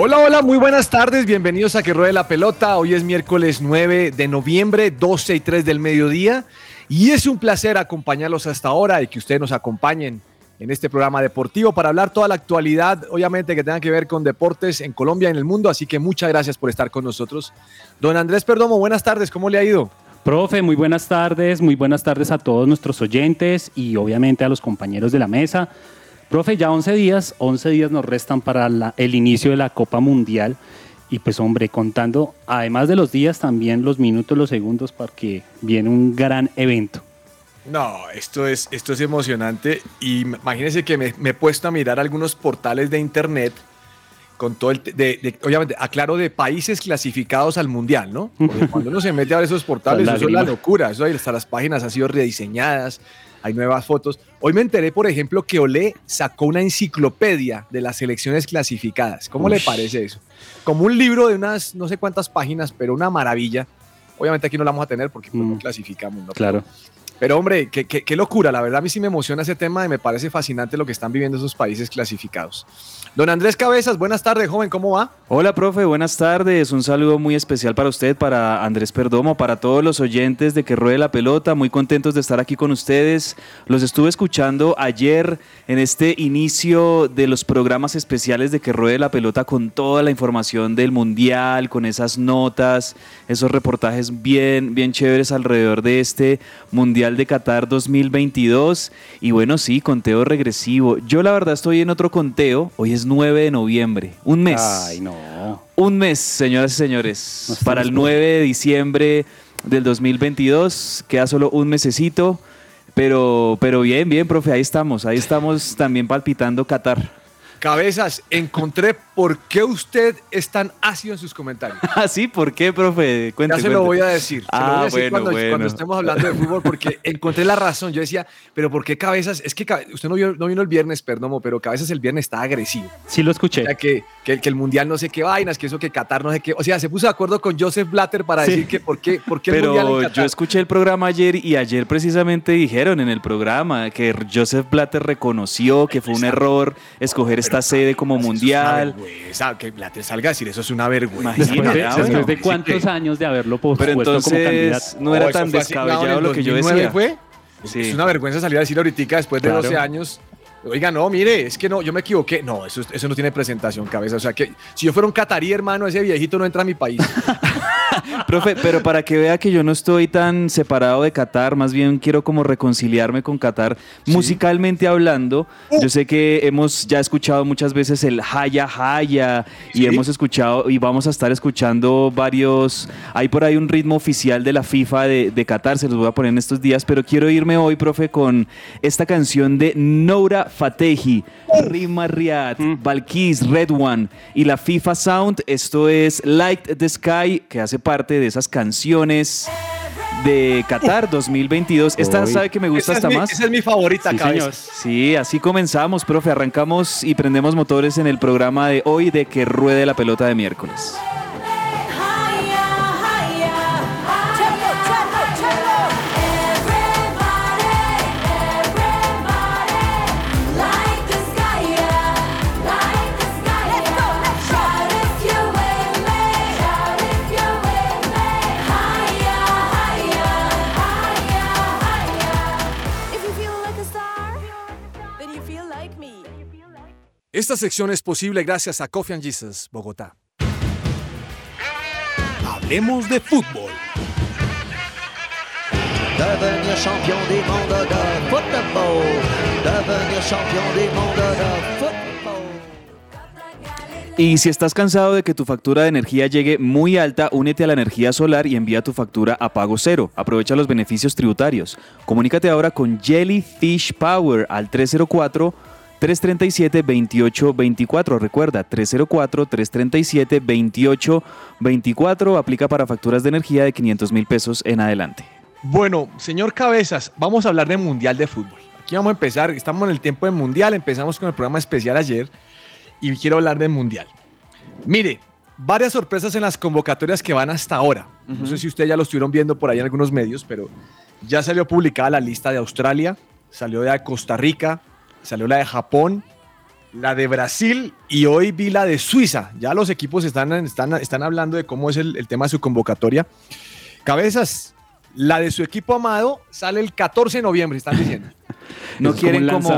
Hola, hola, muy buenas tardes, bienvenidos a Que Ruede la Pelota. Hoy es miércoles 9 de noviembre, 12 y 3 del mediodía. Y es un placer acompañarlos hasta ahora y que ustedes nos acompañen en este programa deportivo para hablar toda la actualidad, obviamente que tenga que ver con deportes en Colombia y en el mundo. Así que muchas gracias por estar con nosotros. Don Andrés Perdomo, buenas tardes, ¿cómo le ha ido? Profe, muy buenas tardes, muy buenas tardes a todos nuestros oyentes y obviamente a los compañeros de la mesa. Profe, ya 11 días, 11 días nos restan para la- el inicio de la Copa Mundial. Y pues hombre, contando además de los días también los minutos, los segundos porque viene un gran evento. No, esto es, esto es emocionante. Y imagínense que me, me he puesto a mirar algunos portales de internet con todo el, de, de- obviamente, aclaro, de países clasificados al mundial, ¿no? Porque cuando uno se mete a ver esos portales, eso es la locura, eso hasta las páginas han sido rediseñadas, hay nuevas fotos. Hoy me enteré, por ejemplo, que Olé sacó una enciclopedia de las selecciones clasificadas. ¿Cómo le parece eso? Como un libro de unas, no sé cuántas páginas, pero una maravilla. Obviamente aquí no la vamos a tener porque pues, no Mm. clasificamos, ¿no? Claro. Pero hombre, qué, qué- qué locura, la verdad a mí sí me emociona ese tema y me parece fascinante lo que están viviendo esos países clasificados. Don Andrés Cabezas, buenas tardes, joven, ¿cómo va? Hola, profe, buenas tardes. Un saludo muy especial para usted, para Andrés Perdomo, para todos los oyentes de Que Ruede la Pelota. Muy contentos de estar aquí con ustedes. Los estuve escuchando ayer en este inicio de los programas especiales de Que Ruede la Pelota con toda la información del Mundial, con esas notas, esos reportajes bien, bien chéveres alrededor de este Mundial de Qatar 2022. Y bueno, sí, conteo regresivo. Yo la verdad estoy en otro conteo. Hoy es 9 de noviembre. Un mes. Ay, no. Un mes, señoras y señores, Nos para el estamos 9 de diciembre del 2022. Queda solo un mesecito, pero, pero bien, bien, profe, ahí estamos. Ahí estamos también palpitando Qatar. Cabezas, encontré por qué usted es tan ácido en sus comentarios. ¿Ah, sí? ¿Por qué, profe? Cuente, ya se lo voy a decir. Se lo voy Ah, a decir bueno, cuando, bueno. cuando estemos hablando de fútbol, porque encontré la razón. Yo decía, pero ¿por qué Cabezas? Es que usted no, vio- no vino el viernes, perdón, pero Cabezas el viernes está agresivo. Sí lo O escuché. sea, que, que, que el mundial no sé qué vainas, que eso que Qatar no sé qué. O sea, se puso de acuerdo con Joseph Blatter para Sí. decir que por qué, por qué el mundial en Pero Qatar. yo escuché el programa ayer y ayer precisamente dijeron en el programa que Joseph Blatter reconoció que fue un error escoger esta sede como Eso es mundial. que Blatter salga a decir eso es una vergüenza. Después de, después cuántos que- años de haberlo pospuesto Pero como entonces candidato. no era Oh, tan descabellado lo que yo 2009 decía. fue. Sí. Es una vergüenza salir a decir ahorita después de Claro. 12 años. Oiga, no, mire, es que no, yo me equivoqué. No, eso, eso no tiene presentación, cabeza. O sea, que si yo fuera un catarí, hermano, ese viejito no entra a mi país. Profe, pero para que vea que yo no estoy tan separado de Qatar, más bien quiero como reconciliarme con Qatar musicalmente hablando. Uh. Yo sé que hemos ya escuchado muchas veces el Haya Haya y hemos escuchado y vamos a estar escuchando varios. Hay por ahí un ritmo oficial de la FIFA de, de Qatar, se los voy a poner en estos días, pero quiero irme hoy, profe, con esta canción de Noura Fatehi, Rima Riad, Mm. Balkis, Red One y la FIFA Sound. Esto es Light the Sky, que hace parte de esas canciones de Qatar 2022. Esta sabe que me gusta esa, hasta es mi, más. esa es mi favorita, Sí. Sí, así comenzamos, profe. Arrancamos y prendemos motores en el programa de hoy de que ruede la pelota de miércoles. Esta sección es posible gracias a Coffee and Jesus, Bogotá. Hablemos de fútbol. Devenir champion du monde de football. Devenir champion du monde de football. Y si estás cansado de que tu factura de energía llegue muy alta, únete a la energía solar y envía tu factura a pago cero. Aprovecha los beneficios tributarios. Comunícate ahora con Jellyfish Power al 304 337-2824. Recuerda, 304-337-2824. Aplica para facturas de energía de 500 mil pesos en adelante. Bueno, señor Cabezas, vamos a hablar de Mundial de Fútbol. Aquí vamos a empezar, estamos en el tiempo de Mundial, empezamos con el programa especial ayer y quiero hablar del Mundial. Mire, varias sorpresas en las convocatorias que van hasta ahora. No sé si ustedes ya lo estuvieron viendo por ahí en algunos medios, pero ya salió publicada la lista de Australia, salió de Costa Rica, salió la de Japón, la de Brasil y hoy vi la de Suiza. Ya los equipos están, están, están hablando de cómo es el, el tema de su convocatoria. Cabezas, la de su equipo amado sale el 14 de noviembre, están diciendo. No quieren como.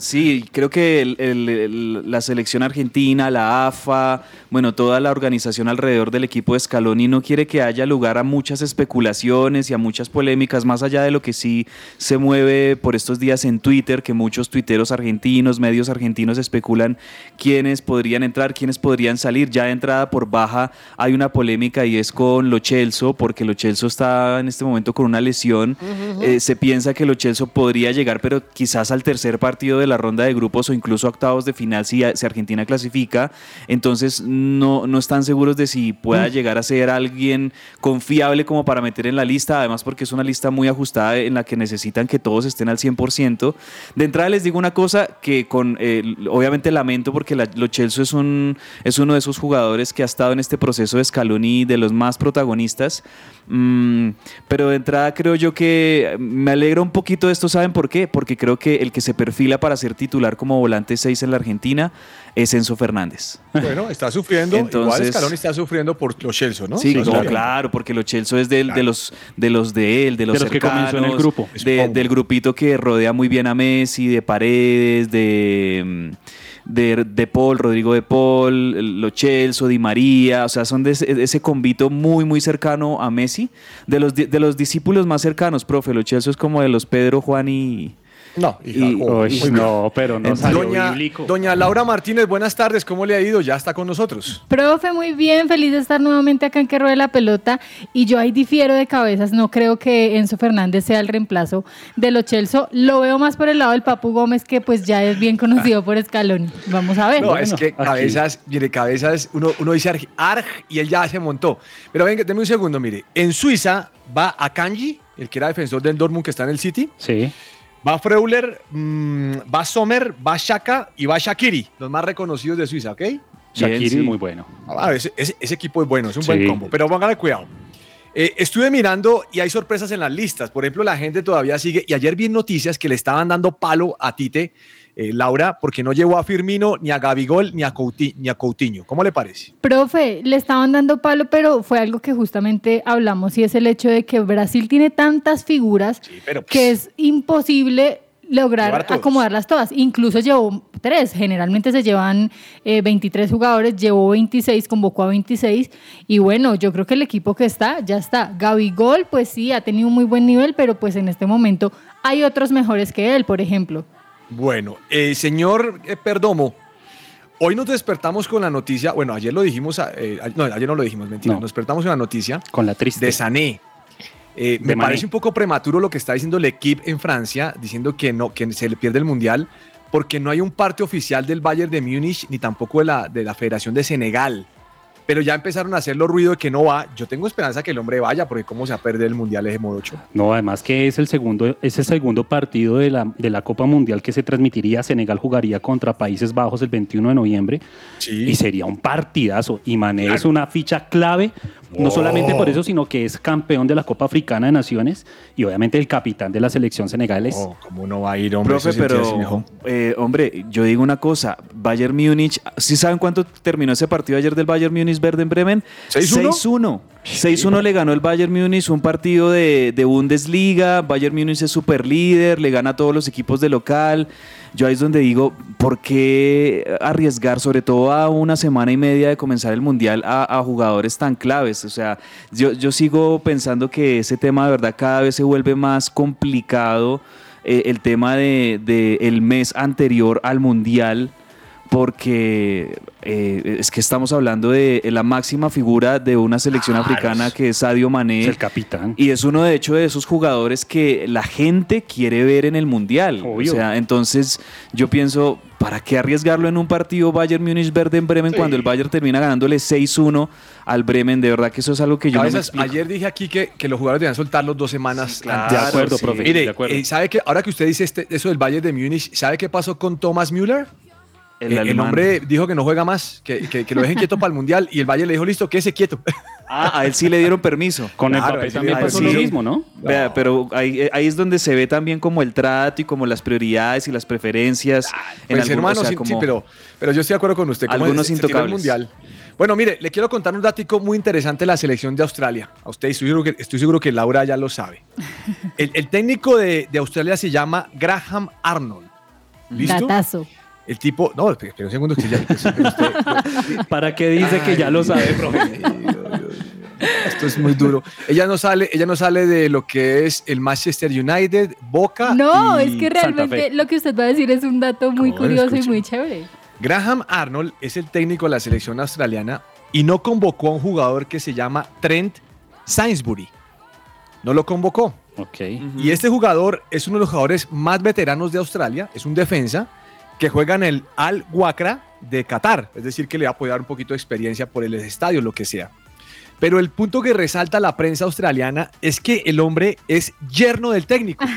Sí, creo que el- el- el- la selección argentina, la AFA, bueno, toda la organización alrededor del equipo de Scaloni no quiere que haya lugar a muchas especulaciones y a muchas polémicas, más allá de lo que sí se mueve por estos días en Twitter, que muchos tuiteros argentinos, medios argentinos especulan quiénes podrían entrar, quiénes podrían salir. Ya de entrada por baja hay una polémica y es con Lo Celso, porque Lo Celso está en este momento con una lesión. Eh, se piensa que Lo Celso podría llegar, pero quizás al tercer partido de la ronda de grupos o incluso a octavos de final si, si Argentina clasifica. Entonces no, no están seguros de si pueda llegar a ser alguien confiable como para meter en la lista, además porque es una lista muy ajustada en la que necesitan que todos estén al 100%. De entrada les digo una cosa que con eh, obviamente lamento porque la- Lo Celso es, un, es uno de esos jugadores que ha estado en este proceso de Scaloni de los más protagonistas. Mm, pero de entrada creo yo que me alegra un poquito de esto, ¿saben por qué? Porque creo que el que se perfila para ser titular como volante 6 en la Argentina es Enzo Fernández. Bueno, está sufriendo, igual Entonces- Scaloni está sufriendo por los Chelsea, ¿no? Sí, no, claro, porque lo Celso es del- de, los, de los de él, de los, De los que comenzó en el cercanos, grupo. de- del grupito que rodea muy bien a Messi, de Paredes, de, mm, de, de Paul, Rodrigo de Paul, Lo Celso, Di María, o sea, son de ese, convito muy, muy cercano a Messi. De los, de los discípulos más cercanos, profe, Lo Celso es como de los Pedro, Juan y... No, hija, Y- oh, Uy, no, pero no salió Doña, bíblico. doña Laura Martínez, buenas tardes, ¿cómo le ha ido? Ya está con nosotros. Profe, muy bien, feliz de estar nuevamente acá en que ruede la pelota. Y yo ahí difiero de cabezas, no creo que Enzo Fernández sea el reemplazo de Lo Celso. Lo veo más por el lado del Papu Gómez, que pues ya es bien conocido por Scaloni. Vamos a ver. No, Bueno, es que aquí. cabezas, mire, cabezas, uno, uno dice arg, arg y él ya se montó. Pero venga, deme un segundo, mire. En Suiza va Akanji, el que era defensor del Dortmund que está en el City. Sí. Va Freuler, mm, va Sommer, va Shaka y va Shakiri, los más reconocidos de Suiza, ¿ok? Shakiri sí. es muy bueno. Ah, ese, ese- ese equipo es bueno, es un Sí. buen combo, pero póngale cuidado. Eh, estuve mirando y hay sorpresas en las listas. Por ejemplo, la gente todavía sigue. Y ayer vi noticias que le estaban dando palo a Tite, eh, Laura, porque no llevó a Firmino, ni a Gabigol, ni a, Couti- ni a Coutinho. ¿Cómo le parece? Profe, le estaban dando palo, pero fue algo que justamente hablamos y es el hecho de que Brasil tiene tantas figuras Sí, pero, pues, que es imposible lograr acomodarlas todas. Incluso llevó tres, generalmente se llevan eh, 23 jugadores, llevó 26, convocó a 26 y bueno, yo creo que el equipo que está, ya está. Gabigol, pues sí, ha tenido un muy buen nivel, pero pues en este momento hay otros mejores que él, por ejemplo. Bueno, eh, señor eh, Perdomo, hoy nos despertamos con la noticia, bueno, ayer lo dijimos, eh, no, ayer no lo dijimos, mentira, No. nos despertamos con la noticia Con la triste. de Sané. Eh, me Mané. parece un poco prematuro lo que está diciendo el equipo en Francia, diciendo que no, que se le pierde el mundial, porque no hay un parte oficial del Bayern de Múnich ni tampoco de la, de la Federación de Senegal. Pero ya empezaron a hacerlo ruido de que no va. Yo tengo esperanza que el hombre vaya, porque cómo se va a perder el mundial ese Morocho. No, además que es el segundo, es el segundo partido de la, de la Copa Mundial que se transmitiría. Senegal jugaría contra Países Bajos el 21 de noviembre Sí. y sería un partidazo. Y Mané Claro. es una ficha clave, no solamente por eso, sino que es campeón de la Copa Africana de Naciones y obviamente el capitán de la selección senegalés. Oh, ¿Cómo no va a ir, hombre? Profe, pero, eh, hombre, yo digo una cosa, Bayern Múnich, ¿sí saben cuánto terminó ese partido ayer del Bayern Múnich Verde en Bremen? 6-1. 6-1. 6-1 le ganó el Bayern Múnich, un partido de, de Bundesliga, Bayern Múnich es super líder, le gana a todos los equipos de local. Yo ahí es donde digo, ¿por qué arriesgar, sobre todo a una semana y media de comenzar el Mundial, a, jugadores tan claves? O sea, yo, yo sigo pensando que ese tema de verdad cada vez se vuelve más complicado, eh, el tema de, de mes anterior al Mundial porque eh, es que estamos hablando de la máxima figura de una selección africana que es Sadio Mané. Es el capitán. Y es uno de hecho de esos jugadores que la gente quiere ver en el mundial. Obvio. O sea, entonces yo pienso, ¿para qué arriesgarlo en un partido Bayern Múnich Verde en Bremen cuando el Bayern termina ganándole 6-1 al Bremen? De verdad que eso es algo que yo no me Cabezas, explico. ayer dije aquí que, que los jugadores debían soltarlos dos semanas Claro, antes. De acuerdo, sí. profe. Mire, de acuerdo. eh, ¿sabe que ahora que usted dice este- eso del Bayern de Múnich, ¿sabe qué pasó con Thomas Müller? El Eh, el hombre dijo que no juega más, que, que- que lo dejen quieto para el Mundial y el Bayern le dijo, listo, quédese quieto. Ah, a él sí le dieron permiso. Con el papel también sí, pasó ahí lo sí. mismo, ¿no? Vea, pero ahí, eh, ahí es donde se ve también como el trato y como las prioridades y las preferencias. en Pues algún- hermano, o sea, sí, sí, pero, pero yo estoy de acuerdo con usted. ¿Cómo Algunos el intocables. Mundial? Bueno, mire, le quiero contar un dato muy interesante de la selección de Australia. A usted estoy seguro que, estoy seguro que Laura ya lo sabe. El, el técnico de, de Australia se llama Graham Arnold. ¿Listo? Datazo. El tipo, no, espera un segundo que ya. pero usted- ¿Para qué dice que ya lo sabe, profe? Esto es muy duro. Ella no sale, ella no sale de lo que es el Manchester United, Boca. No, y es que realmente lo que usted va a decir es un dato muy curioso y muy chévere. Graham Arnold es el técnico de la selección australiana y no convocó a un jugador que se llama Trent Sainsbury. No lo convocó. Ok. Y este jugador es uno de los jugadores más veteranos de Australia, es un defensa que juega en el Al Wakra de Qatar, es decir, que le va a poder dar un poquito de experiencia por el estadio, lo que sea. Pero el punto que resalta la prensa australiana es que el hombre es yerno del técnico.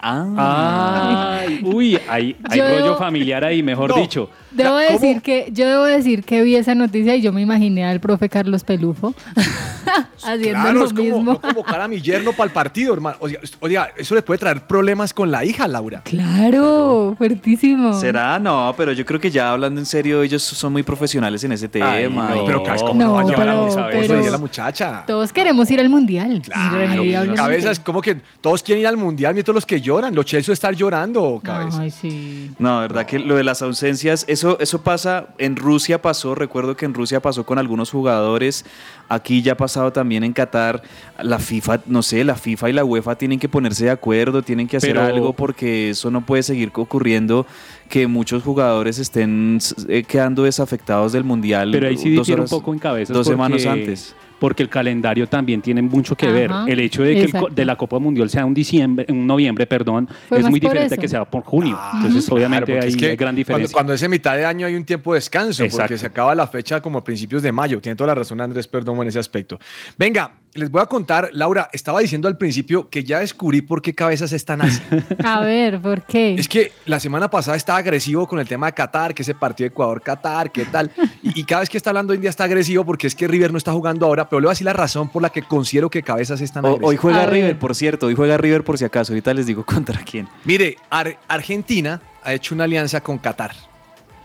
Ah. Ay, uy, hay, rollo debo- familiar ahí, mejor No. dicho. Debo ¿Cómo? decir que yo debo decir que vi esa noticia y yo me imaginé al profe Carlos Pelufo haciendo Claro, lo es como mismo. no convocar a mi yerno para el partido, hermano. Oiga, oiga, eso le puede traer problemas con la hija, Laura. Claro, fuertísimo. ¿Será? No, pero yo creo que ya hablando en serio, ellos son muy profesionales en ese tema. Ay, y- no. Pero ¿cómo No, no va a llevar a pero- a la muchacha? Todos queremos ir al mundial. Claro, como que todos quieren ir al mundial, mientras los que lloran. Los Chelsea estar llorando, cabeza. Ay, sí. No, verdad que lo de las ausencias, eso, eso pasa, en Rusia pasó, recuerdo que en Rusia pasó con algunos jugadores, aquí ya ha pasado también en Qatar, la FIFA, no sé, la FIFA y la UEFA tienen que ponerse de acuerdo, tienen que hacer Pero- algo porque eso no puede seguir ocurriendo, que muchos jugadores estén eh, quedando desafectados del Mundial. Pero ahí sí dos difiere un horas- poco en cabeza. Dos semanas antes. Porque el calendario también tiene mucho que ver. Ajá, El hecho de que el de la Copa Mundial sea un diciembre, un noviembre, perdón, Fue es muy diferente eso. que sea por junio. Entonces, Claro, obviamente hay, es que gran cuando, diferencia. cuando es en mitad de año hay un tiempo de descanso, porque se acaba la fecha como a principios de mayo. Tiene toda la razón Andrés Perdomo en ese aspecto. Venga, les voy a contar, Laura, estaba diciendo al principio que ya descubrí por qué cabezas están así. A ver, ¿por qué? Es que la semana pasada estaba agresivo con el tema de Qatar, que ese partido Ecuador-Qatar, qué tal. Y, y cada vez que está hablando India está agresivo porque es que River no está jugando ahora, pero le voy a decir la razón por la que considero que cabezas están O- hoy juega A ver. River, por cierto, hoy juega River por si acaso, ahorita les digo contra quién. Mire, Ar- Argentina ha hecho una alianza con Qatar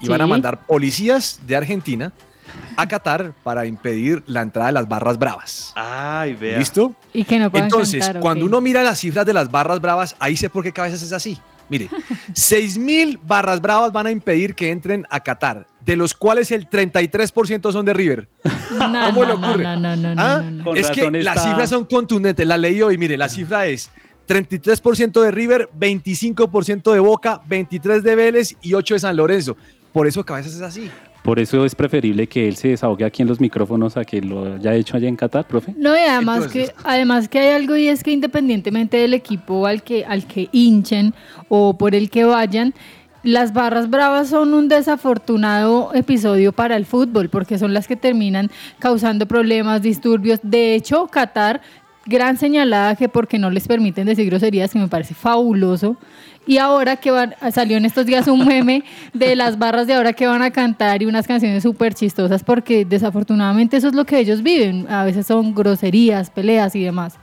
y van a mandar policías de Argentina a Qatar para impedir la entrada de las barras bravas. Ay, vea. ¿Listo? Y que no Entonces, cantar, cuando uno mira las cifras de las barras bravas, ahí sé por qué cabezas es así. Mire, 6 mil barras bravas van a impedir que entren a Qatar, de los cuales el 33% son de River. No, ¿Cómo le ocurre? No, no, no, no, ¿Ah? no, no. Con es que las cifras son contundentes. La leí hoy, mire, la cifra es 33% de River, 25% de Boca, 23 de Vélez y 8 de San Lorenzo. Por eso cabezas es así. Por eso es preferible que él se desahogue aquí en los micrófonos a que lo haya hecho allá en Qatar, profe. No, y además que, además que hay algo y es que independientemente del equipo al que, al que hinchen o por el que vayan, las barras bravas son un desafortunado episodio para el fútbol porque son las que terminan causando problemas, disturbios. De hecho, Qatar, gran señalada que porque no les permiten decir groserías, que me parece fabuloso. Y ahora que salió en estos días un meme de las barras de ahora que van a cantar y unas canciones súper chistosas porque desafortunadamente eso es lo que ellos viven. A veces son groserías, peleas y demás.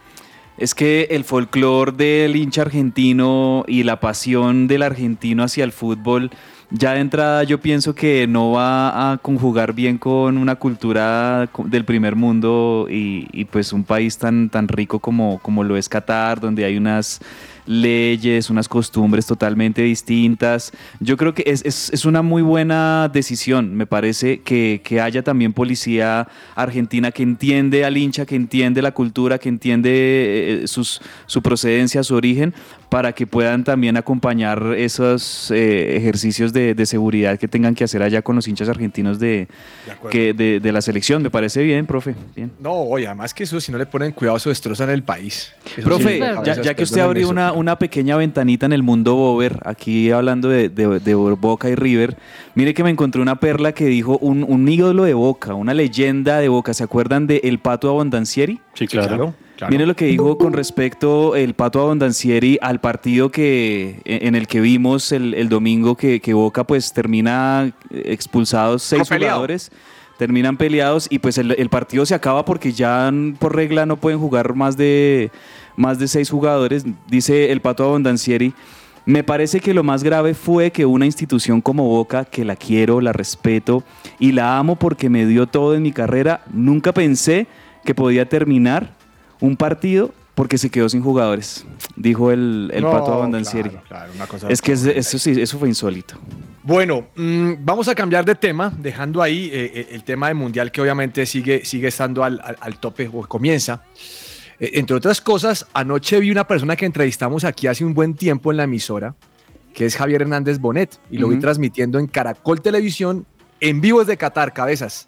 Es que el folclore del hincha argentino y la pasión del argentino hacia el fútbol, ya de entrada yo pienso que no va a conjugar bien con una cultura del primer mundo y, y pues un país tan, tan rico como, como lo es Qatar, donde hay unas leyes, unas costumbres totalmente distintas. Yo creo que es, es- es una muy buena decisión, me parece, que, que haya también policía argentina que entiende al hincha, que entiende la cultura, que entiende eh, sus, su procedencia, su origen, para que puedan también acompañar esos eh, ejercicios de, de seguridad que tengan que hacer allá con los hinchas argentinos de, De acuerdo. que, de, de la selección. Me parece bien, profe. Bien. No, oye, además que eso si no le ponen cuidado, eso destrozan el país. Eso Profe, sí, ya, que usted abrió una, una pequeña ventanita en el mundo Bober, aquí hablando de, de- de Boca y River, mire que me encontré una perla que dijo un, un ídolo de Boca, una leyenda de Boca. ¿Se acuerdan de El Pato Abondancieri? Sí, Sí, claro. Claro. Mire lo que dijo con respecto el Pato Abondancieri al partido que, en el que vimos el, el domingo que, que Boca pues termina eh, expulsados seis jugadores, terminan peleados y pues el, el partido se acaba porque ya por regla no pueden jugar más de, más de seis jugadores, dice el Pato Abondancieri. Me parece que lo más grave fue que una institución como Boca, que la quiero, la respeto y la amo porque me dio todo en mi carrera, nunca pensé que podía terminar un partido porque se quedó sin jugadores, dijo el, el No, Pato Abondancieri. claro, claro, una cosa Es que es- eso sí, eso fue insólito. Bueno, mm, vamos a cambiar de tema, dejando ahí eh, eh, el tema del mundial que obviamente sigue, sigue estando al, al- al tope o comienza. Eh, entre otras cosas, anoche vi una persona que entrevistamos aquí hace un buen tiempo en la emisora, que es Javier Hernández Bonet, y lo vi transmitiendo en Caracol Televisión en vivo desde Qatar, cabezas.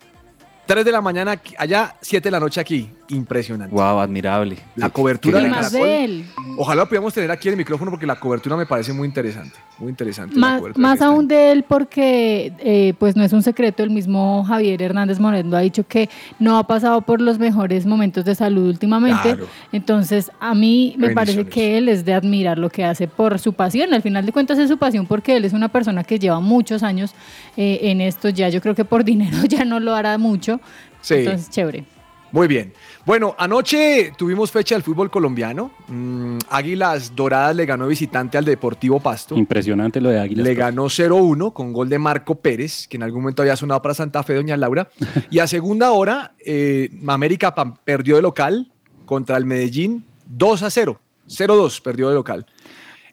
3 de la mañana allá, 7 de la noche aquí. Impresionante. Wow, admirable. La cobertura de más Caracol. de él. Ojalá pudiéramos tener aquí en el micrófono porque la cobertura me parece muy interesante. Muy interesante. Más, aún de él porque, eh, pues no es un secreto, el mismo Javier Hernández Moreno ha dicho que no ha pasado por los mejores momentos de salud últimamente. Claro. Entonces, a mí me parece que él es de admirar lo que hace por su pasión. Al final de cuentas es su pasión porque él es una persona que lleva muchos años eh, en esto. Ya yo creo que por dinero ya no lo hará mucho. Sí. Entonces, chévere. Muy bien. Bueno, anoche tuvimos fecha del fútbol colombiano. Mm, Águilas Doradas le ganó visitante al Deportivo Pasto. Impresionante lo de Águilas. Le ganó 0-1 con gol de Marco Pérez, que en algún momento había sonado para Santa Fe, doña Laura. Y a segunda hora, eh, América perdió de local contra el Medellín 2-0. 0-2 perdió de local.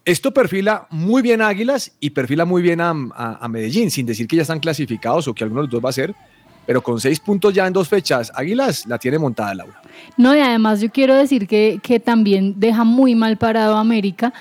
Esto perfila muy bien a Águilas y perfila muy bien a, a- a Medellín, sin decir que ya están clasificados o que alguno de los dos va a ser. Pero con seis puntos ya en dos fechas, Águilas la tiene montada, Laura. No, y además yo quiero decir que, que también deja muy mal parado a América,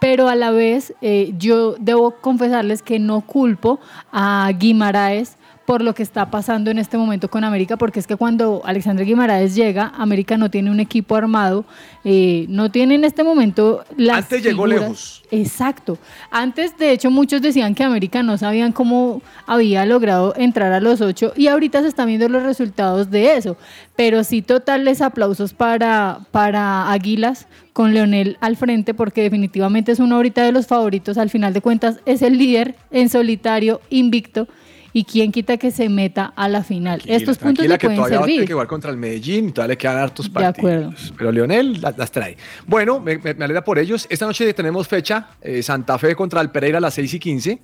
pero a la vez eh, yo debo confesarles que no culpo a Guimaraes por lo que está pasando en este momento con América, porque es que cuando Alexander Guimaraes llega, América no tiene un equipo armado, eh, no tiene en este momento las Antes llegó lejos. Exacto. Antes, de hecho, muchos decían que América no sabían cómo había logrado entrar a los ocho y ahorita se están viendo los resultados de eso. Pero sí, totales aplausos para, para Águilas con Leonel al frente porque definitivamente es uno ahorita de los favoritos. Al final de cuentas es el líder en solitario, invicto. Y quién quita que se meta a la final. Estos puntos le que pueden todavía va a tener servir. que jugar contra el Medellín y todavía le quedan hartos De partidos. acuerdo. Pero Leonel la- las, trae. Bueno, me, me- me alegra por ellos. Esta noche tenemos fecha, eh, Santa Fe contra el Pereira a las 6 y 15.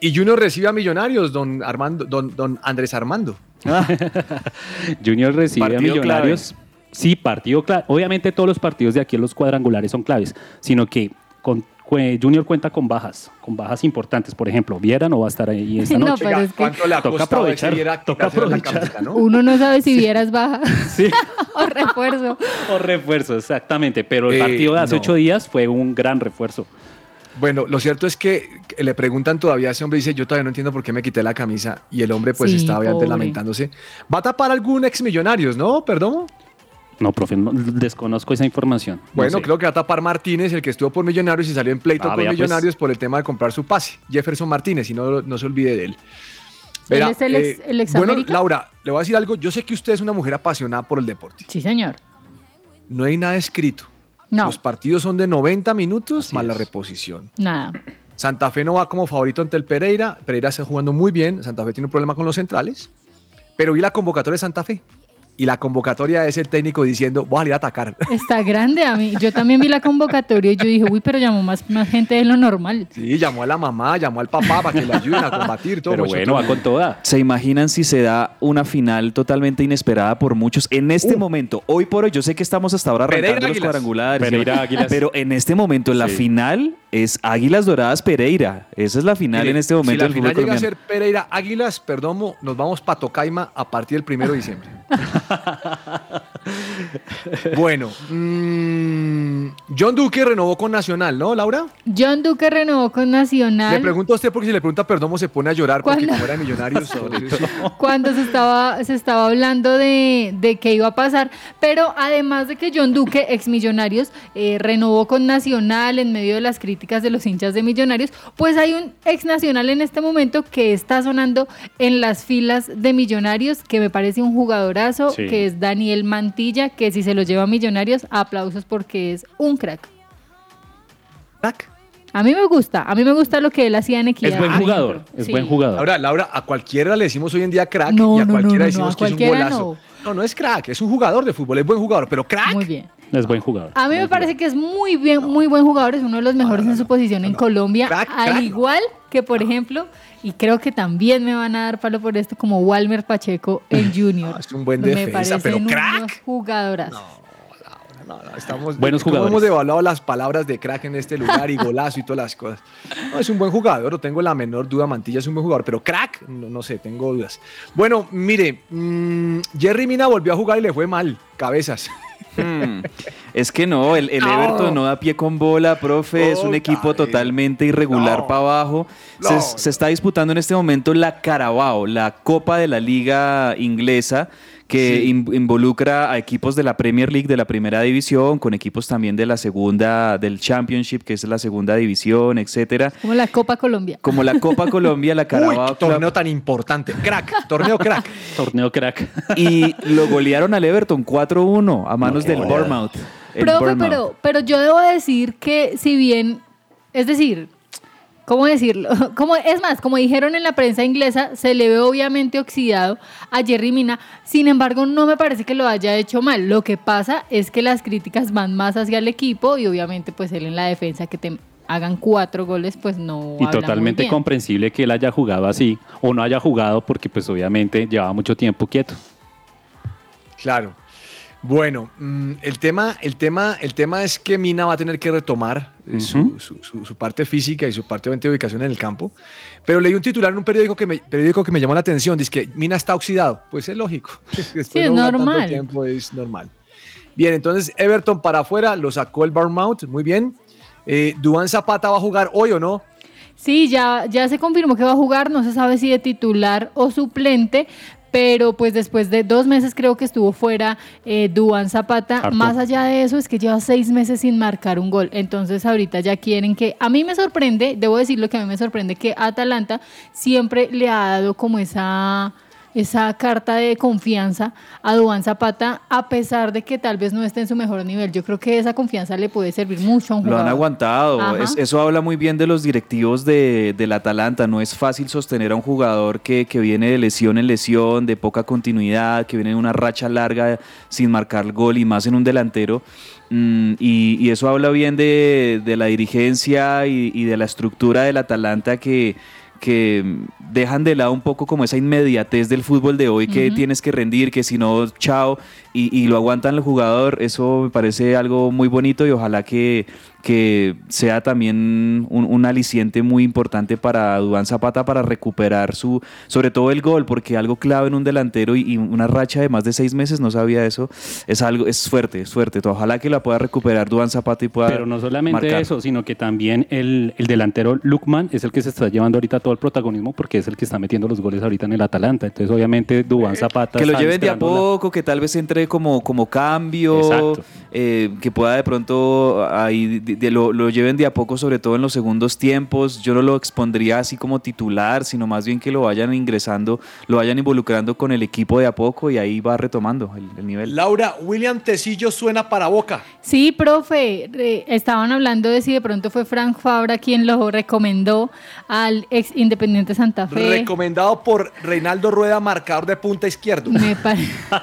Y Junior recibe a Millonarios, don, Armando, don, don Andrés Armando. Junior recibe a Millonarios. Sí, partido clave. Obviamente todos los partidos de aquí en los cuadrangulares son claves, sino que con, Junior cuenta con bajas, con bajas importantes. Por ejemplo, Viera no va a estar ahí esta No, noche. pero Oiga, es que- ¿Cuánto le ha Toca aprovechar, Viera toca aprovechar. camiseta, no? Uno no sabe si vieras baja Sí, o refuerzo. o refuerzo, exactamente. Pero el Eh, partido de hace no. ocho días fue un gran refuerzo. Bueno, lo cierto es que le preguntan todavía a ese hombre, dice, yo todavía no entiendo por qué me quité la camisa. Y el hombre pues Sí, está obviamente lamentándose. Va a tapar algún ex millonarios, ¿no? Perdón. No, profe, no- desconozco esa información. No Bueno, sé. creo que va a tapar Martínez, el que estuvo por Millonarios y salió en pleito Ah, con vea, pues. Millonarios por el tema de comprar su pase. Jefferson Martínez, y no, no se olvide de él. eh, ¿Él es el ex- el ex bueno? Laura, le voy a decir algo. Yo sé que usted es una mujer apasionada por el deporte. Sí, señor. No hay nada escrito. No, Los partidos son de 90 minutos Así más la reposición. nada. Santa Fe no va como favorito ante el Pereira. Pereira está jugando muy bien. Santa Fe tiene un problema con los centrales. Pero vi la convocatoria de Santa Fe. Y la convocatoria es el técnico diciendo, voy a salir a atacar. Está grande a mí. Yo también vi la convocatoria y yo dije, uy, pero llamó más, más gente de lo normal. Sí, llamó a la mamá, llamó al papá para que le ayuden a combatir todo. Pero mucho bueno, todo. va con toda. ¿Se imaginan si se da una final totalmente inesperada por muchos en este Uh. momento? Hoy por hoy, yo sé que estamos hasta ahora arrancando Pereira los Águilas. cuadrangulares. Pereira Águilas. Pero en este momento, la Sí. final es Águilas Doradas Pereira. Esa es la final Mire, en este momento si la del final llega a ser Pereira Águilas, Perdomo, nos vamos para Tocaima a partir del primero de diciembre. bueno, mm, John Duque renovó con Nacional, ¿no, Laura? John Duque renovó con Nacional. Le pregunto a usted porque si le pregunta Perdomo se pone a llorar porque como era sí. cuando se estaba, se estaba hablando de, de qué iba a pasar, pero además de que John Duque, ex Millonarios, eh, renovó con Nacional en medio de las críticas de los hinchas de Millonarios, pues hay un ex Nacional en este momento que está sonando en las filas de Millonarios, que me parece un jugadorazo, Sí. que es Daniel Mantilla, que si se lo lleva a Millonarios, aplausos porque es un crack. Tac. A mí me gusta, a mí me gusta lo que él hacía en Equidad. Es buen jugador, es Sí. buen jugador. Laura, Laura, a cualquiera le decimos hoy en día crack No, y a no, cualquiera no, no, decimos a que es un golazo. No. no, es crack, es un jugador de fútbol, es buen jugador, pero crack. Muy bien. Es buen jugador. A mí me parece que es muy bien, muy buen jugador, es uno de los mejores en su posición en Colombia, Crack, al crack. igual que por ejemplo, y creo que también me van a dar palo por esto como Walmer Pacheco en Junior. No, es un buen me defensa, pero unos crack. jugadoras. No, no, estamos, Buenos ¿cómo jugadores. hemos devaluado las palabras de crack en este lugar y golazo y todas las cosas. No, es un buen jugador, no tengo la menor duda. Mantilla es un buen jugador, pero crack, no, no sé, tengo dudas. Bueno, mire, mm, Jerry Mina volvió a jugar y le fue mal. Cabezas. Hmm. Es que no, el, el No. Everton no da pie con bola, profe, es un Puta equipo totalmente irregular No. para abajo. No. Se, se está disputando en este momento la Carabao, la Copa de la Liga Inglesa, que Sí. in- involucra a equipos de la Premier League, de la primera división, con equipos también de la segunda, del Championship, que es la segunda división, etcétera. Como la Copa Colombia. Como la Copa Colombia, la Uy, Carabao qué torneo Club, tan importante. Crack, torneo crack. Torneo crack. y lo golearon al Everton 4-1 a manos del Bournemouth. Profe, pero, pero yo debo decir que si bien, es decir, ¿cómo decirlo? Como, es más, como dijeron en la prensa inglesa, se le ve obviamente oxidado a Jerry Mina, sin embargo no me parece que lo haya hecho mal. Lo que pasa es que las críticas van más hacia el equipo y obviamente pues él en la defensa que te hagan cuatro goles pues no... Y habla muy totalmente bien. comprensible que él haya jugado así o no haya jugado porque pues obviamente llevaba mucho tiempo quieto. Claro. Bueno, mm, el, tema, el, tema, el tema es que Mina va a tener que retomar eh, su, su- su- su parte física y su parte de ubicación en el campo. Pero leí un titular en un periódico que me, periódico que me llamó la atención. Dice que Mina está oxidado. Pues es lógico. Después Sí, es normal. tiempo, es normal. Bien, entonces Everton para afuera lo sacó el Bournemouth. Muy bien. Eh, Duván Zapata va a jugar hoy o no. Sí, ya, ya se confirmó que va a jugar, no se sabe si de titular o suplente, pero pues después de dos meses creo que estuvo fuera eh, Zapata. Harto. Más allá de eso es que lleva seis meses sin marcar un gol. Entonces ahorita ya quieren que... A mí me sorprende, debo decirlo que a mí me sorprende que Atalanta siempre le ha dado como esa esa carta de confianza a Duván Zapata, a pesar de que tal vez no esté en su mejor nivel. Yo creo que esa confianza le puede servir mucho a un Lo jugador. han aguantado. Es- eso habla muy bien de los directivos de, del Atalanta. No es fácil sostener a un jugador que, que viene de lesión en lesión, de poca continuidad, que viene de una racha larga sin marcar gol y más en un delantero. Mm, y, y eso habla bien de, de la dirigencia y, y de la estructura del Atalanta que que dejan de lado un poco como esa inmediatez del fútbol de hoy que tienes que rendir, que si no, chao, y, y lo aguantan el jugador, eso me parece algo muy bonito y ojalá que, que sea también un, un aliciente muy importante para Duván Zapata para recuperar su, sobre todo el gol, porque algo clave en un delantero y, y una racha de más de seis meses, no sabía eso, es algo, es fuerte, es fuerte, ojalá que la pueda recuperar Duván Zapata y pueda Pero no solamente marcar. eso, sino que también el, el delantero Lukman es el que se está llevando ahorita todo el protagonismo porque es el que está metiendo los goles ahorita en el Atalanta. Entonces, obviamente, Dubán Zapata. Que lo lleven de a la- poco, que tal vez entre como, como cambio, eh, que pueda de pronto ahí de- de- lo, lo lleven de a poco, sobre todo en los segundos tiempos. Yo no lo expondría así como titular, sino más bien que lo vayan ingresando, lo vayan involucrando con el equipo de a poco y ahí va retomando el, el nivel. Laura, William Tecillo suena para Boca. Sí, profe, re- estaban hablando de si de pronto fue Frank Fabra quien lo recomendó al ex Independiente Santa Fe. Recomendado por Reinaldo Rueda, marcador de punta izquierdo. Me parece.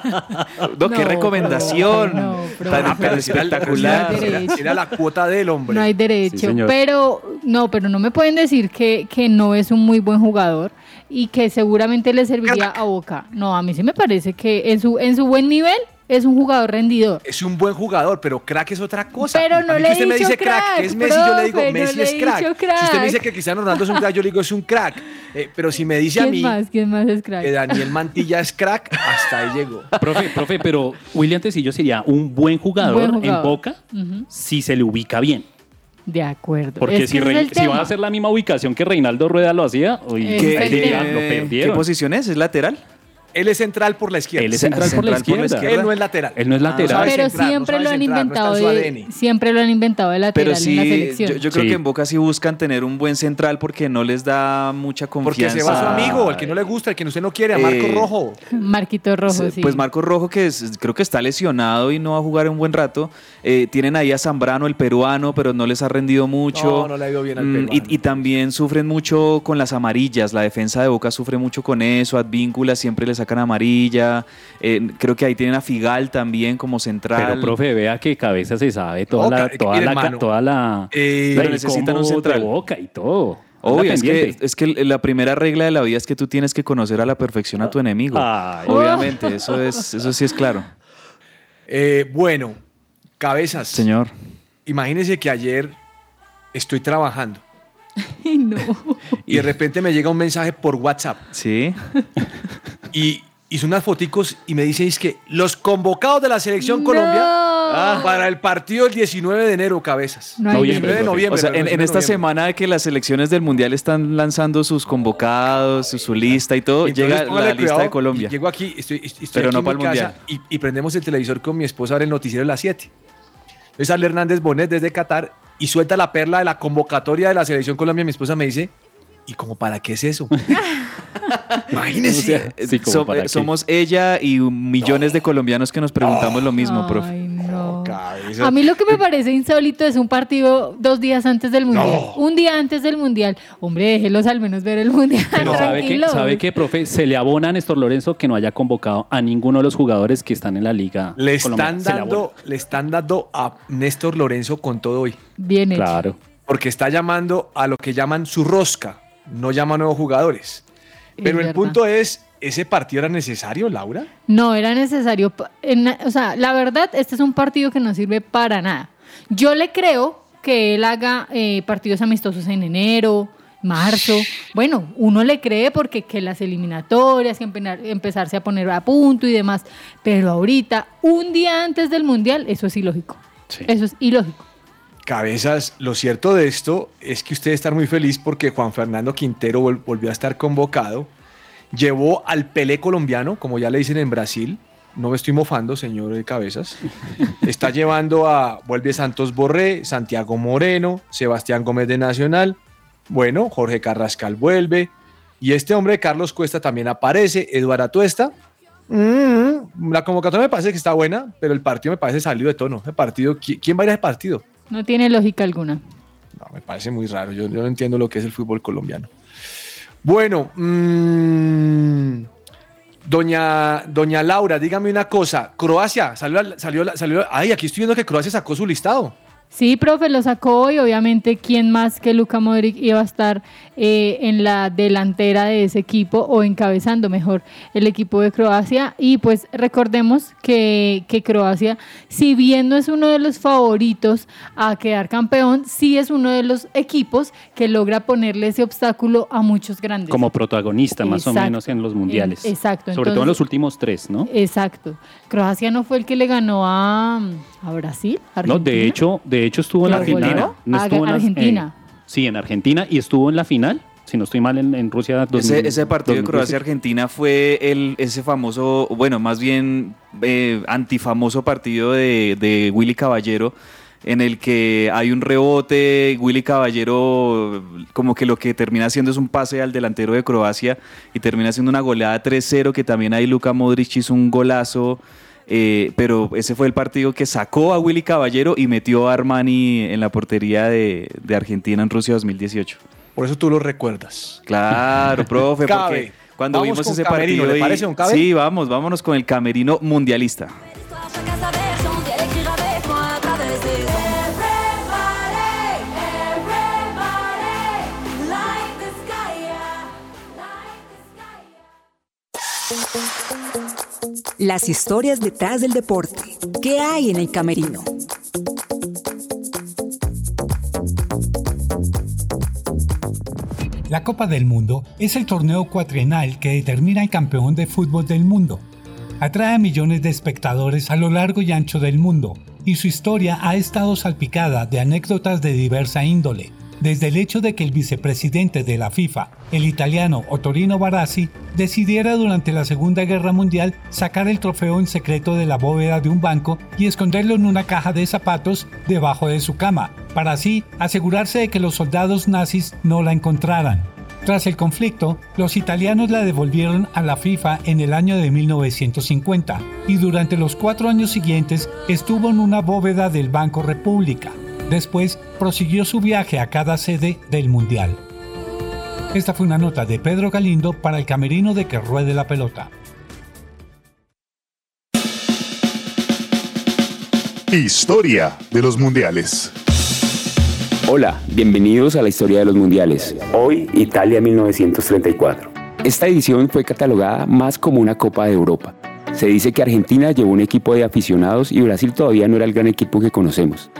No, qué recomendación. profe, no, profe. Tan pero espectacular. Era- la cuota del hombre. No hay derecho. Sí, pero no, pero no me pueden decir que, que no es un muy buen jugador y que seguramente le serviría a Boca. No, a mí sí me parece que en su, en su buen nivel es un jugador rendidor. Es un buen jugador, pero crack es otra cosa. Pero no a mí le que he usted me dicho dice crack, crack, que es Messi, yo le digo no Messi es crack. Si usted me dice que Cristiano Ronaldo es un crack, yo le digo es un crack. Eh, pero si me dice a ¿Quién mí más? ¿Quién más es crack? que Daniel Mantilla es crack, hasta ahí llegó. Profe, profe, pero William Tecillo sería un buen jugador, Buen jugador. en Boca si se le ubica bien. De acuerdo. Porque Es si, que ese Re- es el si va tema. a hacer la misma ubicación que Reinaldo Rueda lo hacía, uy, ¿Qué, qué- tema. lo ¿Qué perdieron. posición es? ¿Es lateral? Él es central por la izquierda. Él es Central central por la por la izquierda. Él no es lateral. Él no es lateral. sabe Pero centrar, no siempre lo han centrar, no inventado en su de, siempre lo han inventado de lateral Pero en la sí, selección. yo, yo creo Sí. que en Boca sí buscan tener un buen central porque no les da mucha Porque confianza. se va su amigo, el que no le gusta, el que usted no quiere, a Marco Eh, Rojo. Marquito Rojo, sí. Pues Marcos Rojo, que es- creo que está lesionado y no va a jugar un buen rato. Eh, tienen ahí a Zambrano, el peruano, pero no les ha rendido mucho. No, no le ha ido bien al Mm, peruano. y, y también sufren mucho con las amarillas. La defensa de Boca sufre mucho con eso. Advíncula siempre le sacan amarilla. Eh, creo que ahí tienen a Figal también como central. Pero, profe, vea que cabeza se sabe toda la, toda la, hermano, toda la, eh, la- necesitan un central. de boca y todo. Obvio, es que, pendiente. es que la primera regla de la vida es que tú tienes que conocer a la perfección a tu enemigo. Ay. Obviamente, eso, es, eso sí es claro. Eh, bueno, cabezas. Señor. Imagínese que ayer estoy trabajando Ay, no. y de repente me llega un mensaje por WhatsApp Sí. y hizo unas foticos y me dice es que los convocados de la selección Colombia No. para el partido el 19 de enero, cabezas. No Noviembre, 19 de noviembre. O sea, en, en 19 esta semana de que las selecciones del Mundial están lanzando sus convocados, su, su lista y todo, Entonces, llega la lista cuidado, de Colombia. Llego aquí, estoy, estoy Pero aquí no en para mi el casa y, y prendemos el televisor con mi esposa a ver el noticiero de las 7. Entonces sale Hernández Bonet desde Qatar y suelta la perla de la convocatoria de la selección Colombia. Mi esposa me dice, ¿y como para qué es eso? Imagínese. O sea, Sí, como So- para eh, somos ella y millones de colombianos que nos preguntamos lo mismo, profe. Ay, no. cabeza. A mí lo que me parece insólito es un partido dos días antes del mundial. Un día antes del mundial. Hombre, déjelos al menos ver el mundial. Pero ¿sabe qué, tranquilos. ¿sabe qué, profe? Se le abona a Néstor Lorenzo que no haya convocado a ninguno de los jugadores que están en la liga. Le colombiana. están, Se le dando, le están dando a Néstor Lorenzo con todo hoy. Bien hecho. Claro. Porque está llamando a lo que llaman su rosca. No llama a nuevos jugadores. Es Pero el punto es, ¿ese partido era necesario, Laura? No era necesario. en- o sea, la verdad, este es un partido que no sirve para nada. Yo le creo que él haga eh, partidos amistosos en enero, marzo. Bueno, uno le cree porque que las eliminatorias, que empe- empezarse a poner a punto y demás. Pero ahorita, un día antes del mundial, eso es ilógico. Sí. Eso es ilógico. Cabezas, lo cierto de esto es que usted está muy feliz porque Juan Fernando Quintero vol- volvió a estar convocado. Llevó al Pelé colombiano, como ya le dicen en Brasil. No me estoy mofando, señor de Cabezas. Está llevando a, vuelve Santos Borré, Santiago Moreno, Sebastián Gómez de Nacional. Bueno, Jorge Carrascal vuelve. Y este hombre, Carlos Cuesta, también aparece. Eduardo Atuesta. Mm, la convocatoria me parece que está buena, pero el partido me parece salido de tono. El partido, ¿qui- ¿Quién va a ir a ese partido? No tiene lógica alguna. No, me parece muy raro. Yo, no entiendo lo que es el fútbol colombiano. Bueno, mm, doña, doña Laura, dígame una cosa. Croacia, salió, al- salió, salió. Ay, aquí estoy viendo que Croacia sacó su listado. Sí, profe, lo sacó y obviamente quién más que Luka Modric iba a estar eh, en la delantera de ese equipo o encabezando mejor el equipo de Croacia. Y pues recordemos que, que Croacia, si bien no es uno de los favoritos a quedar campeón, sí es uno de los equipos que logra ponerle ese obstáculo a muchos grandes. Como protagonista, más Exacto. o menos, en los mundiales. Exacto, Sobre todo en los últimos tres, ¿no? Exacto. Croacia no fue el que le ganó a, a Brasil. No, de hecho, de hecho estuvo en la ¿Argentina? final. No estuvo en Argentina. eh, sí, en Argentina y estuvo en la final. Si no estoy mal, en, en Rusia. 2000, Ese, ese partido de 2010. Croacia-Argentina fue el, ese famoso, bueno, más bien eh, antifamoso partido de, de Willy Caballero, en el que hay un rebote, Willy Caballero como que lo que termina haciendo es un pase al delantero de Croacia y termina haciendo una goleada 3-0, que también ahí Luka Modric hizo un golazo. Eh, pero ese fue el partido que sacó a Willy Caballero y metió a Armani en la portería de, de Argentina en Rusia 2018. Por eso tú lo recuerdas. Claro, profe, Cabe. porque cuando Vamos vimos con ese camerino, partido. ¿le y- parece, don Cabe? Sí, vamos, vámonos con el camerino mundialista. Las historias detrás del deporte. ¿Qué hay en el camerino? La Copa del Mundo es el torneo cuatrienal que determina el campeón de fútbol del mundo. Atrae a millones de espectadores a lo largo y ancho del mundo, y su historia ha estado salpicada de anécdotas de diversa índole, desde el hecho de que el vicepresidente de la FIFA, el italiano Ottorino Barassi, decidiera durante la Segunda Guerra Mundial sacar el trofeo en secreto de la bóveda de un banco y esconderlo en una caja de zapatos debajo de su cama, para así asegurarse de que los soldados nazis no la encontraran. Tras el conflicto, los italianos la devolvieron a la FIFA en el año de 1950 y durante los cuatro años siguientes estuvo en una bóveda del Banco República. Después prosiguió su viaje a cada sede del Mundial. Esta fue una nota de Pedro Galindo para el camerino de que ruede la pelota. Historia de los mundiales. Hola, bienvenidos a la historia de los mundiales. Hoy, Italia 1934. Esta edición fue catalogada más como una Copa de Europa. Se dice que Argentina llevó un equipo de aficionados y Brasil todavía no era el gran equipo que conocemos.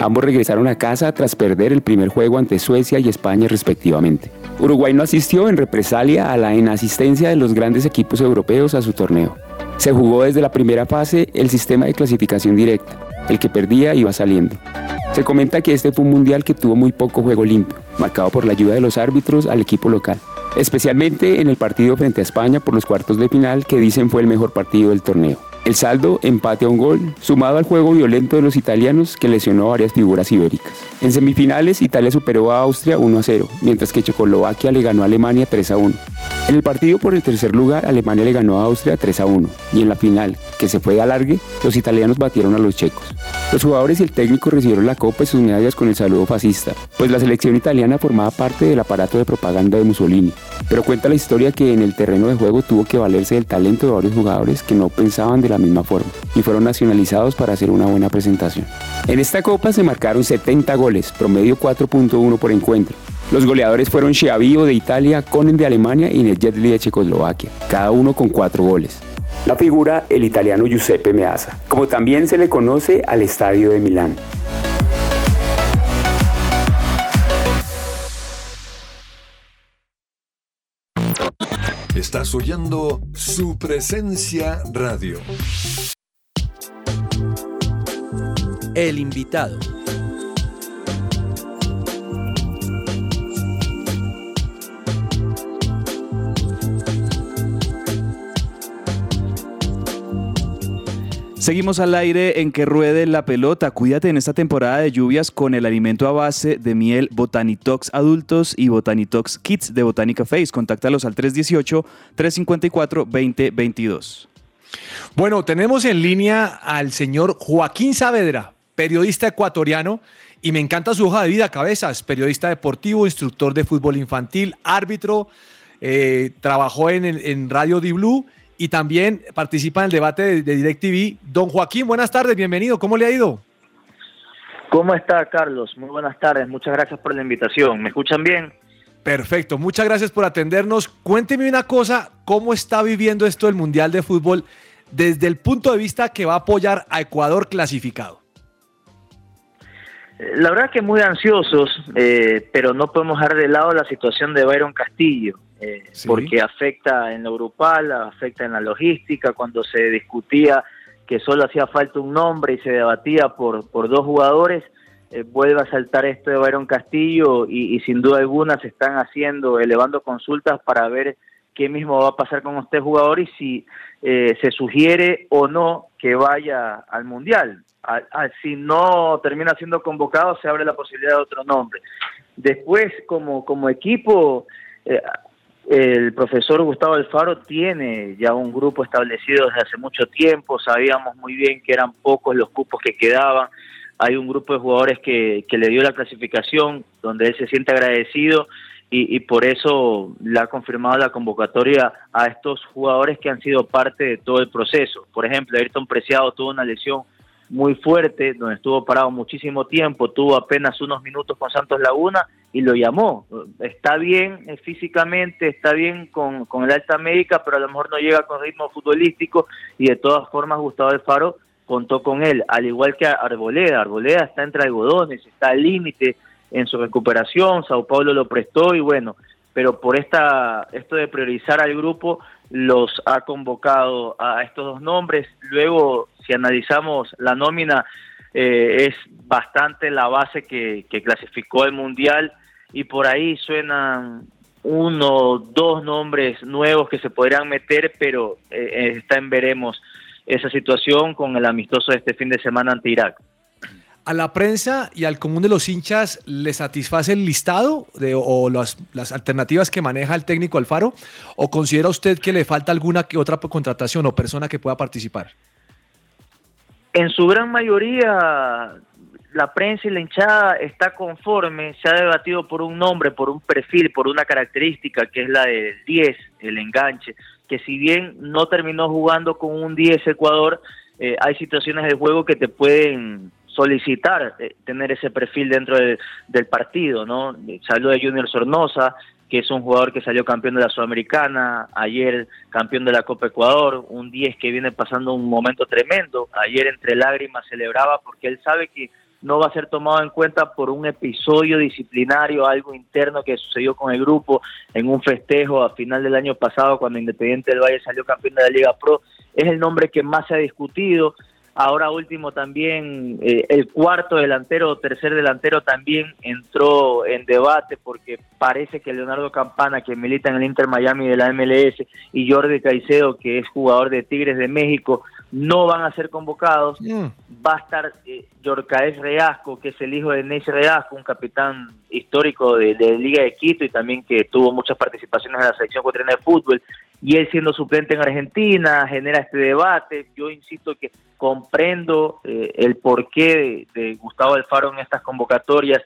Ambos regresaron a casa tras perder el primer juego ante Suecia y España respectivamente. Uruguay no asistió en represalia a la inasistencia de los grandes equipos europeos a su torneo. Se jugó desde la primera fase el sistema de clasificación directa. El que perdía iba saliendo. Se comenta que este fue un mundial que tuvo muy poco juego limpio, marcado por la ayuda de los árbitros al equipo local, especialmente en el partido frente a España por los cuartos de final que dicen fue el mejor partido del torneo. El saldo, empate a un gol, sumado al juego violento de los italianos que lesionó a varias figuras ibéricas. En semifinales, Italia superó a Austria 1 a 0, mientras que Checoslovaquia le ganó a Alemania 3 a 1. En el partido por el tercer lugar, Alemania le ganó a Austria 3 a 1, y en la final, que se fue de alargue, los italianos batieron a los checos. Los jugadores y el técnico recibieron la copa y sus medallas con el saludo fascista, pues la selección italiana formaba parte del aparato de propaganda de Mussolini. Pero cuenta la historia que en el terreno de juego tuvo que valerse del talento de varios jugadores que no pensaban de la misma forma y fueron nacionalizados para hacer una buena presentación. En esta copa se marcaron 70 goles, promedio 4.1 por encuentro. Los goleadores fueron Schiavio de Italia, Conen de Alemania y Nedjedli de Checoslovaquia, cada uno con 4 goles. La figura el italiano Giuseppe Meazza, como también se le conoce al Estadio de Milán. Estás oyendo su presencia radio. El invitado. Seguimos al aire en que ruede la pelota. Cuídate en esta temporada de lluvias con el alimento a base de miel Botanitox adultos y Botanitox Kids de Botánica Face. Contáctalos al 318-354-2022. Bueno, tenemos en línea al señor Joaquín Saavedra, periodista ecuatoriano, y me encanta su hoja de vida, cabezas, periodista deportivo, instructor de fútbol infantil, árbitro, eh, trabajó en, en Radio Di Blue y también participa en el debate de, de DirecTV. Don Joaquín, buenas tardes, bienvenido, ¿cómo le ha ido? ¿Cómo está, Carlos? Muy buenas tardes, muchas gracias por la invitación. ¿Me escuchan bien? Perfecto, muchas gracias por atendernos. Cuénteme una cosa, ¿cómo está viviendo esto el Mundial de Fútbol desde el punto de vista que va a apoyar a Ecuador clasificado? Eh, La verdad que muy ansiosos, eh, pero no podemos dejar de lado la situación de Byron Castillo, eh, Sí. porque afecta en lo grupal, afecta en la logística, cuando se discutía que solo hacía falta un nombre y se debatía por, por dos jugadores, eh, vuelve a saltar esto de Byron Castillo y, y sin duda alguna se están haciendo, elevando consultas para ver qué mismo va a pasar con este jugador y si eh, se sugiere o no que vaya al Mundial. A- a- si no termina siendo convocado, se abre la posibilidad de otro nombre. Después, como, como equipo, eh, el profesor Gustavo Alfaro tiene ya un grupo establecido desde hace mucho tiempo, sabíamos muy bien que eran pocos los cupos que quedaban, hay un grupo de jugadores que, que le dio la clasificación, donde él se siente agradecido y, y por eso le ha confirmado la convocatoria a estos jugadores que han sido parte de todo el proceso. Por ejemplo, Ayrton Preciado tuvo una lesión muy fuerte, donde estuvo parado muchísimo tiempo, tuvo apenas unos minutos con Santos Laguna y lo llamó. Está bien eh, físicamente, está bien con, con el alta médica, pero a lo mejor no llega con ritmo futbolístico y de todas formas Gustavo Alfaro contó con él, al igual que Arboleda. Arboleda está entre algodones, está al límite en su recuperación, Sao Paulo lo prestó y bueno, pero por esta esto de priorizar al grupo los ha convocado a estos dos nombres. Luego, si analizamos la nómina, eh, es bastante la base que, clasificó el Mundial y por ahí suenan uno, dos nombres nuevos que se podrían meter, pero eh, está en veremos esa situación con el amistoso de este fin de semana ante Irak. ¿A la prensa y al común de los hinchas le satisface el listado de, o las, las alternativas que maneja el técnico Alfaro? ¿O considera usted que le falta alguna que otra contratación o persona que pueda participar? En su gran mayoría, la prensa y la hinchada está conforme, se ha debatido por un nombre, por un perfil, por una característica que es la del 10, el enganche, que si bien no terminó jugando con un 10 Ecuador, eh, hay situaciones de juego que te pueden solicitar eh, tener ese perfil dentro de- del partido, ¿no? Se habló de Junior Sornosa, que es un jugador que salió campeón de la Sudamericana, ayer campeón de la Copa Ecuador, un 10 que viene pasando un momento tremendo, ayer entre lágrimas celebraba porque él sabe que no va a ser tomado en cuenta por un episodio disciplinario, algo interno que sucedió con el grupo en un festejo a final del año pasado cuando Independiente del Valle salió campeón de la Liga Pro, es el nombre que más se ha discutido, Ahora último también eh, el cuarto delantero o tercer delantero también entró en debate porque parece que Leonardo Campana, que milita en el Inter Miami de la MLS, y Jordi Caicedo, que es jugador de Tigres de México, no van a ser convocados. Va a estar eh, Yorcaez Reasco, que es el hijo de Neis Reasco, un capitán histórico de, de Liga de Quito y también que tuvo muchas participaciones en la selección ecuatoriana de fútbol y él siendo suplente en Argentina genera este debate. Yo insisto que comprendo eh, el porqué de, Gustavo Alfaro en estas convocatorias.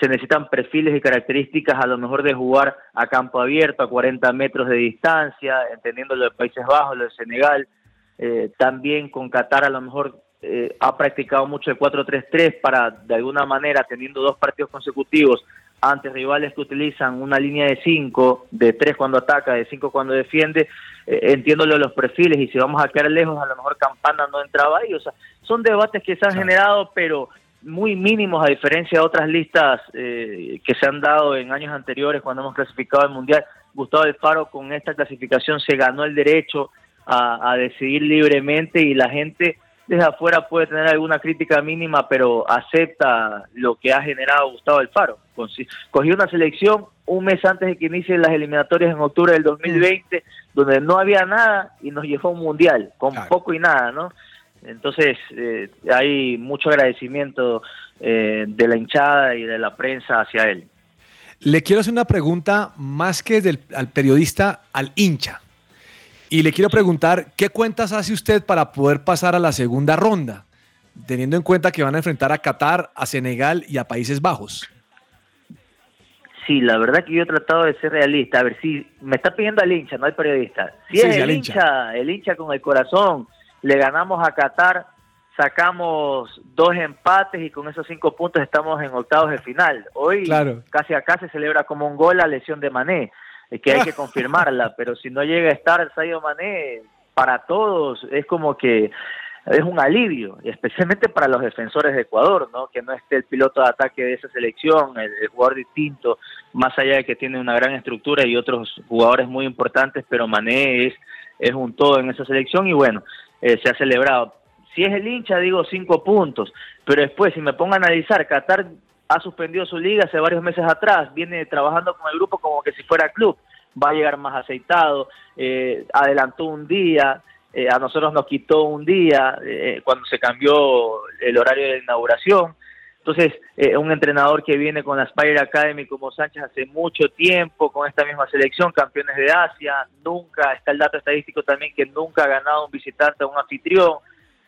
Se necesitan perfiles y características a lo mejor de jugar a campo abierto, a 40 metros de distancia, entendiendo lo de Países Bajos, lo de Senegal. Eh, también con Qatar a lo mejor eh, ha practicado mucho el 4-3-3 para de alguna manera, teniendo dos partidos consecutivos, ante rivales que utilizan una línea de 5, de 3 cuando ataca, de 5 cuando defiende, eh, entiendo los perfiles y si vamos a quedar lejos, a lo mejor Campana no entraba ahí. O sea, son debates que se han generado, pero muy mínimos a diferencia de otras listas eh, que se han dado en años anteriores cuando hemos clasificado al Mundial. Gustavo Alfaro con esta clasificación se ganó el derecho a, a decidir libremente y la gente desde afuera puede tener alguna crítica mínima, pero acepta lo que ha generado Gustavo Alfaro. Cogió una selección un mes antes de que inicien las eliminatorias en octubre del 2020, donde no había nada y nos llevó a un mundial, con poco y nada, ¿no? Entonces, eh, hay mucho agradecimiento eh, de la hinchada y de la prensa hacia él. Le quiero hacer una pregunta más que del, al periodista, al hincha. Y le quiero preguntar, ¿qué cuentas hace usted para poder pasar a la segunda ronda? Teniendo en cuenta que van a enfrentar a Qatar, a Senegal y a Países Bajos. Sí, la verdad que yo he tratado de ser realista. A ver, si me está pidiendo al hincha, no al periodista. Si Sí, es el hincha. hincha. el hincha con el corazón, le ganamos a Qatar, sacamos dos empates y con esos cinco puntos estamos en octavos de final. Hoy Claro. casi acá se celebra como un gol la lesión de Mané, que hay que confirmarla, pero si no llega a estar Sadio Mané, para todos es como que es un alivio, especialmente para los defensores de Ecuador, ¿no? Que no esté el piloto de ataque de esa selección, el, el jugador distinto, más allá de que tiene una gran estructura y otros jugadores muy importantes, pero Mané es, es un todo en esa selección y bueno, eh, se ha celebrado. Si es el hincha, digo cinco puntos, pero después, si me pongo a analizar, Qatar ha suspendido su liga hace varios meses atrás, viene trabajando con el grupo como que si fuera club, va a llegar más aceitado, eh, adelantó un día, eh, a nosotros nos quitó un día eh, cuando se cambió el horario de inauguración. Entonces, eh, un entrenador que viene con la Spire Academy como Sánchez hace mucho tiempo, con esta misma selección, campeones de Asia, nunca, está el dato estadístico también que nunca ha ganado un visitante a un anfitrión.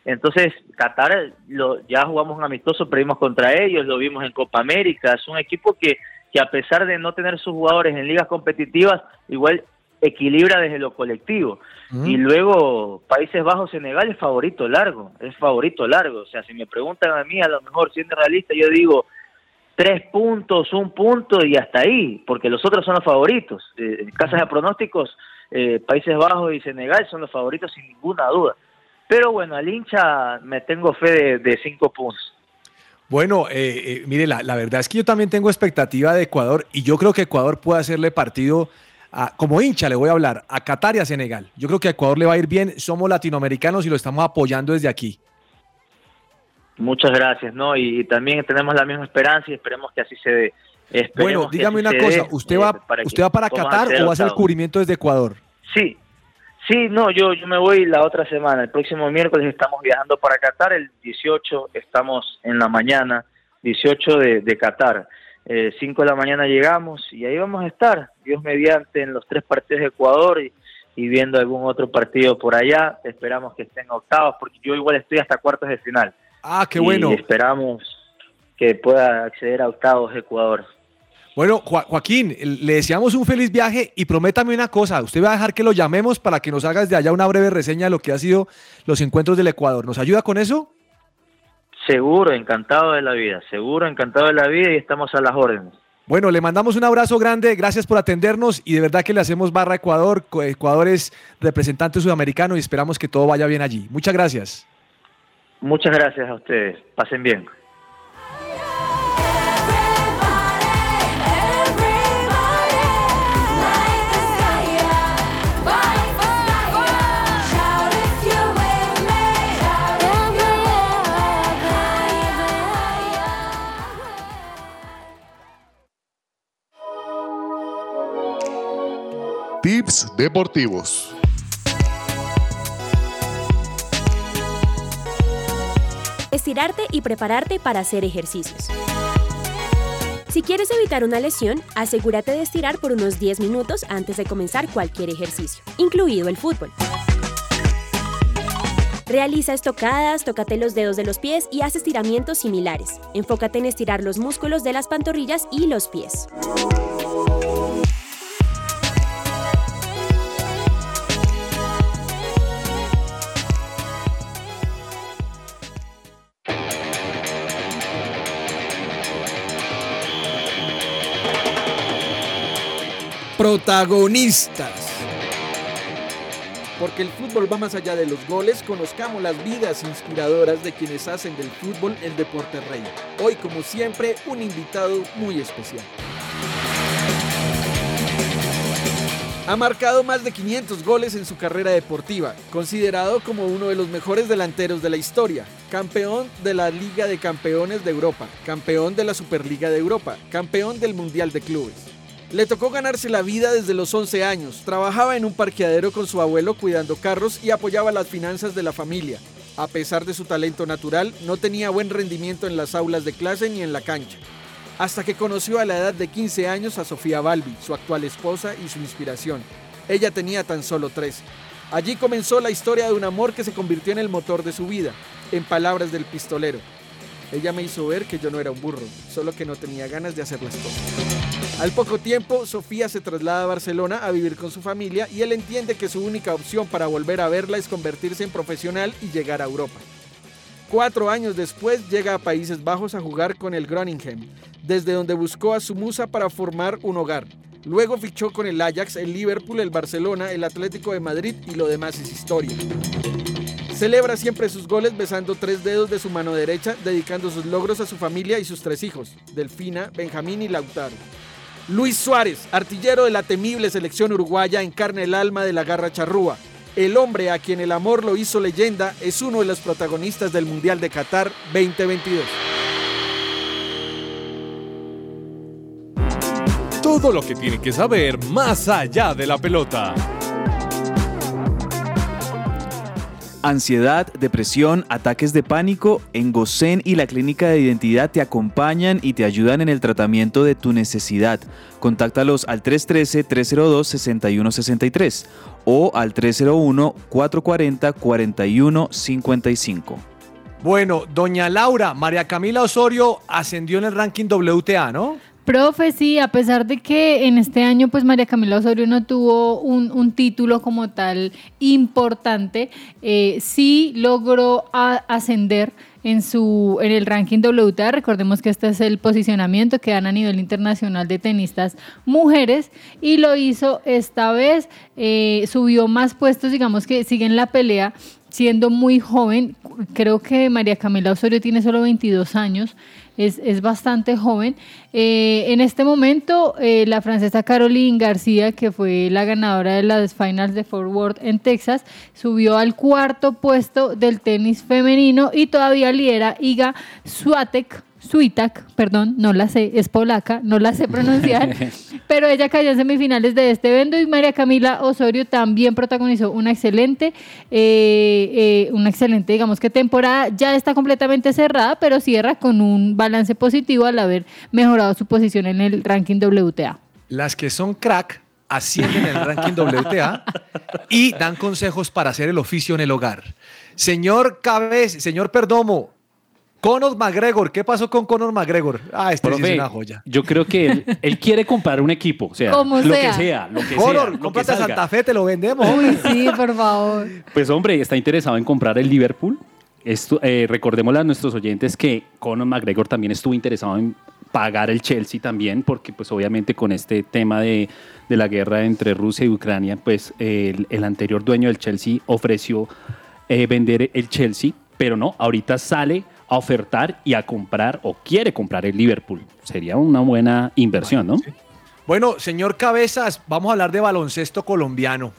Entonces, Qatar, lo, ya jugamos un amistoso, perdimos contra ellos, lo vimos en Copa América, es un equipo que, que a pesar de no tener sus jugadores en ligas competitivas, igual equilibra desde lo colectivo. Y luego Países Bajos, Senegal es favorito largo, es favorito largo. O sea, si me preguntan a mí, a lo mejor siendo realista, yo digo tres puntos, un punto y hasta ahí, porque los otros son los favoritos. Eh, en casas de pronósticos, eh, Países Bajos y Senegal son los favoritos sin ninguna duda. Pero bueno, al hincha me tengo fe de, de cinco puntos. Bueno, eh, eh, mire, la, la verdad es que yo también tengo expectativa de Ecuador y yo creo que Ecuador puede hacerle partido, a- como hincha le voy a hablar, a Qatar y a Senegal. Yo creo que a Ecuador le va a ir bien, somos latinoamericanos y lo estamos apoyando desde aquí. Muchas gracias, ¿no? Y, también tenemos la misma esperanza y esperemos que así se dé. Esperemos Bueno, dígame una cosa, dé, ¿usted eh, va, para usted va para Qatar o va a hacer el cubrimiento desde Ecuador? Sí, sí, no, yo, yo me voy la otra semana. El próximo miércoles estamos viajando para Qatar. El 18 estamos en la mañana, 18 de, de Qatar. Eh, 5 de la mañana llegamos y ahí vamos a estar, Dios mediante, en los tres partidos de Ecuador y, y viendo algún otro partido por allá. Esperamos que estén octavos, porque yo igual estoy hasta cuartos de final. Ah, qué Y bueno. esperamos que pueda acceder a octavos de Ecuador. Bueno, Jo- Joaquín, le deseamos un feliz viaje y prométame una cosa, usted va a dejar que lo llamemos para que nos haga desde allá una breve reseña de lo que ha sido los encuentros del Ecuador. ¿Nos ayuda con eso? Seguro, encantado de la vida, seguro, encantado de la vida y estamos a las órdenes. Bueno, le mandamos un abrazo grande, gracias por atendernos y de verdad que le hacemos barra a Ecuador. Ecuador es representante sudamericano y esperamos que todo vaya bien allí. Muchas gracias. Muchas gracias a ustedes, pasen bien. Tips deportivos. Estirarte y prepararte para hacer ejercicios. Si quieres evitar una lesión, asegúrate de estirar por unos 10 minutos antes de comenzar cualquier ejercicio, incluido el fútbol. Realiza estocadas, tócate los dedos de los pies y haz estiramientos similares. Enfócate en estirar los músculos de las pantorrillas y los pies. Protagonistas. Porque el fútbol va más allá de los goles, conozcamos las vidas inspiradoras de quienes hacen del fútbol el deporte rey. Hoy, como siempre, un invitado muy especial. Ha marcado más de 500 goles en su carrera deportiva, considerado como uno de los mejores delanteros de la historia, campeón de la Liga de Campeones de Europa, campeón de la Superliga de Europa, campeón del Mundial de Clubes. Le tocó ganarse la vida desde los 11 años, trabajaba en un parqueadero con su abuelo cuidando carros y apoyaba las finanzas de la familia. A pesar de su talento natural, no tenía buen rendimiento en las aulas de clase ni en la cancha hasta que conoció a la edad de 15 años a Sofía Balbi, su actual esposa y su inspiración. Ella tenía tan solo 13. Allí comenzó la historia de un amor que se convirtió en el motor de su vida, en palabras del pistolero. Ella me hizo ver que yo no era un burro, solo que no tenía ganas de hacer las cosas. Al poco tiempo, Sofía se traslada a Barcelona a vivir con su familia y él entiende que su única opción para volver a verla es convertirse en profesional y llegar a Europa. Cuatro años después llega a Países Bajos a jugar con el Groningen, desde donde buscó a su musa para formar un hogar. Luego fichó con el Ajax, el Liverpool, el Barcelona, el Atlético de Madrid y lo demás es historia. Celebra siempre sus goles besando tres dedos de su mano derecha, dedicando sus logros a su familia y sus tres hijos, Delfina, Benjamín y Lautaro. Luis Suárez, artillero de la temible selección uruguaya, encarna el alma de la garra charrúa. El hombre a quien el amor lo hizo leyenda es uno de los protagonistas del Mundial de Qatar 2022. Todo lo que tiene que saber más allá de la pelota. Ansiedad, depresión, ataques de pánico, en Gosen y la Clínica de Identidad te acompañan y te ayudan en el tratamiento de tu necesidad. Contáctalos al 313-302-6163 o al 301-440-4155. Bueno, doña Laura, María Camila Osorio ascendió en el ranking WTA, ¿no? Profe, sí, a pesar de que en este año pues María Camila Osorio no tuvo un, un título como tal importante, eh, sí logró ascender en su en el ranking WTA. Recordemos que este es el posicionamiento que dan a nivel internacional de tenistas mujeres y lo hizo esta vez, eh, subió más puestos, digamos que sigue en la pelea siendo muy joven. Creo que María Camila Osorio tiene solo 22 años. Es, es bastante joven. Eh, en este momento, eh, la francesa Caroline García, que fue la ganadora de las finals de Fort Worth en Texas, subió al cuarto puesto del tenis femenino y todavía lidera Iga Swiatek, Swiatek, perdón, no la sé, es polaca, no la sé pronunciar, pero ella cayó en semifinales de este evento y María Camila Osorio también protagonizó una excelente, eh, eh, una excelente, digamos que temporada ya está completamente cerrada, pero cierra con un balance positivo al haber mejorado su posición en el ranking WTA. Las que son crack ascienden en el ranking WTA y dan consejos para hacer el oficio en el hogar. Señor Cabez, señor Perdomo, Conor McGregor, ¿qué pasó con Conor McGregor? Ah, este sí es una joya. Yo creo que él, él quiere comprar un equipo, o sea, Como lo sea. que sea, lo que Conor, sea, cómprate a. Santa Fe, te lo vendemos. Uy, sí, por favor. Pues hombre, está interesado en comprar el Liverpool. Esto, eh, recordémosle a nuestros oyentes que Conor McGregor también estuvo interesado en pagar el Chelsea también, porque pues obviamente con este tema de, de la guerra entre Rusia y Ucrania, pues el, el anterior dueño del Chelsea ofreció eh, vender el Chelsea, pero no, ahorita sale a ofertar y a comprar o quiere comprar el Liverpool. Sería una buena inversión, ¿no? Bueno, señor Cabezas, vamos a hablar de baloncesto colombiano.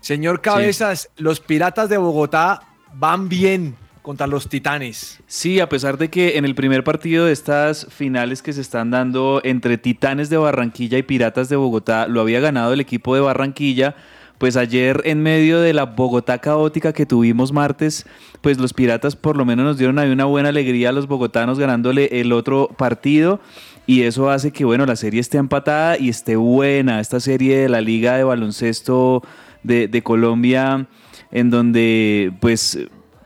Señor Cabezas, los Piratas de Bogotá van bien contra los Titanes. Sí, a pesar de que en el primer partido de estas finales que se están dando entre Titanes de Barranquilla y Piratas de Bogotá, lo había ganado el equipo de Barranquilla, pues ayer en medio de la Bogotá caótica que tuvimos martes, pues los Piratas por lo menos nos dieron ahí una buena alegría a los bogotanos ganándole el otro partido. Y eso hace que, bueno, la serie esté empatada y esté buena. Esta serie de la Liga de Baloncesto de, de Colombia, en donde, pues,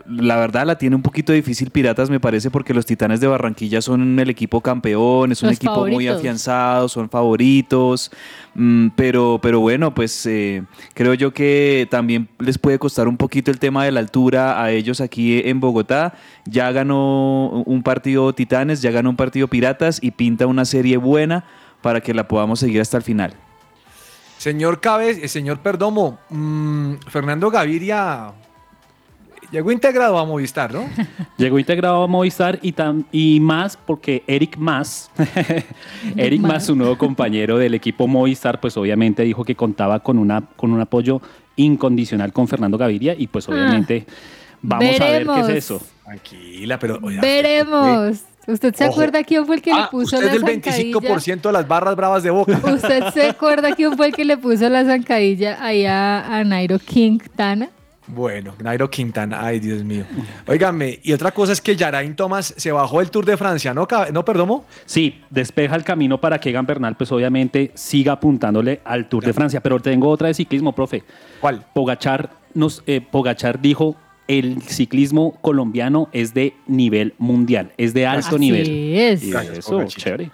la verdad la tiene un poquito difícil Piratas, me parece, porque los Titanes de Barranquilla son el equipo campeón, es un Los equipo muy afianzado, son favoritos, mm, pero, pero bueno, pues eh, creo yo que también les puede costar un poquito el tema de la altura a ellos aquí en Bogotá. Ya ganó un partido Titanes, ya ganó un partido Piratas y pinta una serie buena para que la podamos seguir hasta el final. Señor Cabez, eh, señor Perdomo, mm, Fernando Gaviria llegó integrado a Movistar, ¿no? Llegó integrado a Movistar y, tam- y más porque Eric Más, Eric Más, su nuevo compañero del equipo Movistar, pues obviamente dijo que contaba con, una, con un apoyo incondicional con Fernando Gaviria y pues Ah. obviamente vamos a ver qué es eso. Tranquila, pero... oiga, Veremos. ¿Usted se Ojo. acuerda quién fue el que le Ah, puso usted la del zancadilla? 25% de las barras bravas de Boca. ¿Usted se acuerda quién fue el que le puso la zancadilla ahí a, a Nairo Quintana? Bueno, Nairo Quintana, ay Dios mío. Óigame, y otra cosa es que Yarain Thomas se bajó del Tour de Francia, ¿no, no Perdomo? Sí, despeja el camino para que Egan Bernal, pues obviamente siga apuntándole al Tour de Francia. Pero tengo otra de ciclismo, profe. ¿Cuál? Pogachar, nos, eh, Pogachar dijo, el ciclismo colombiano es de nivel mundial, es de alto Así nivel. es. Y Gracias, eso, Pogachar. chévere.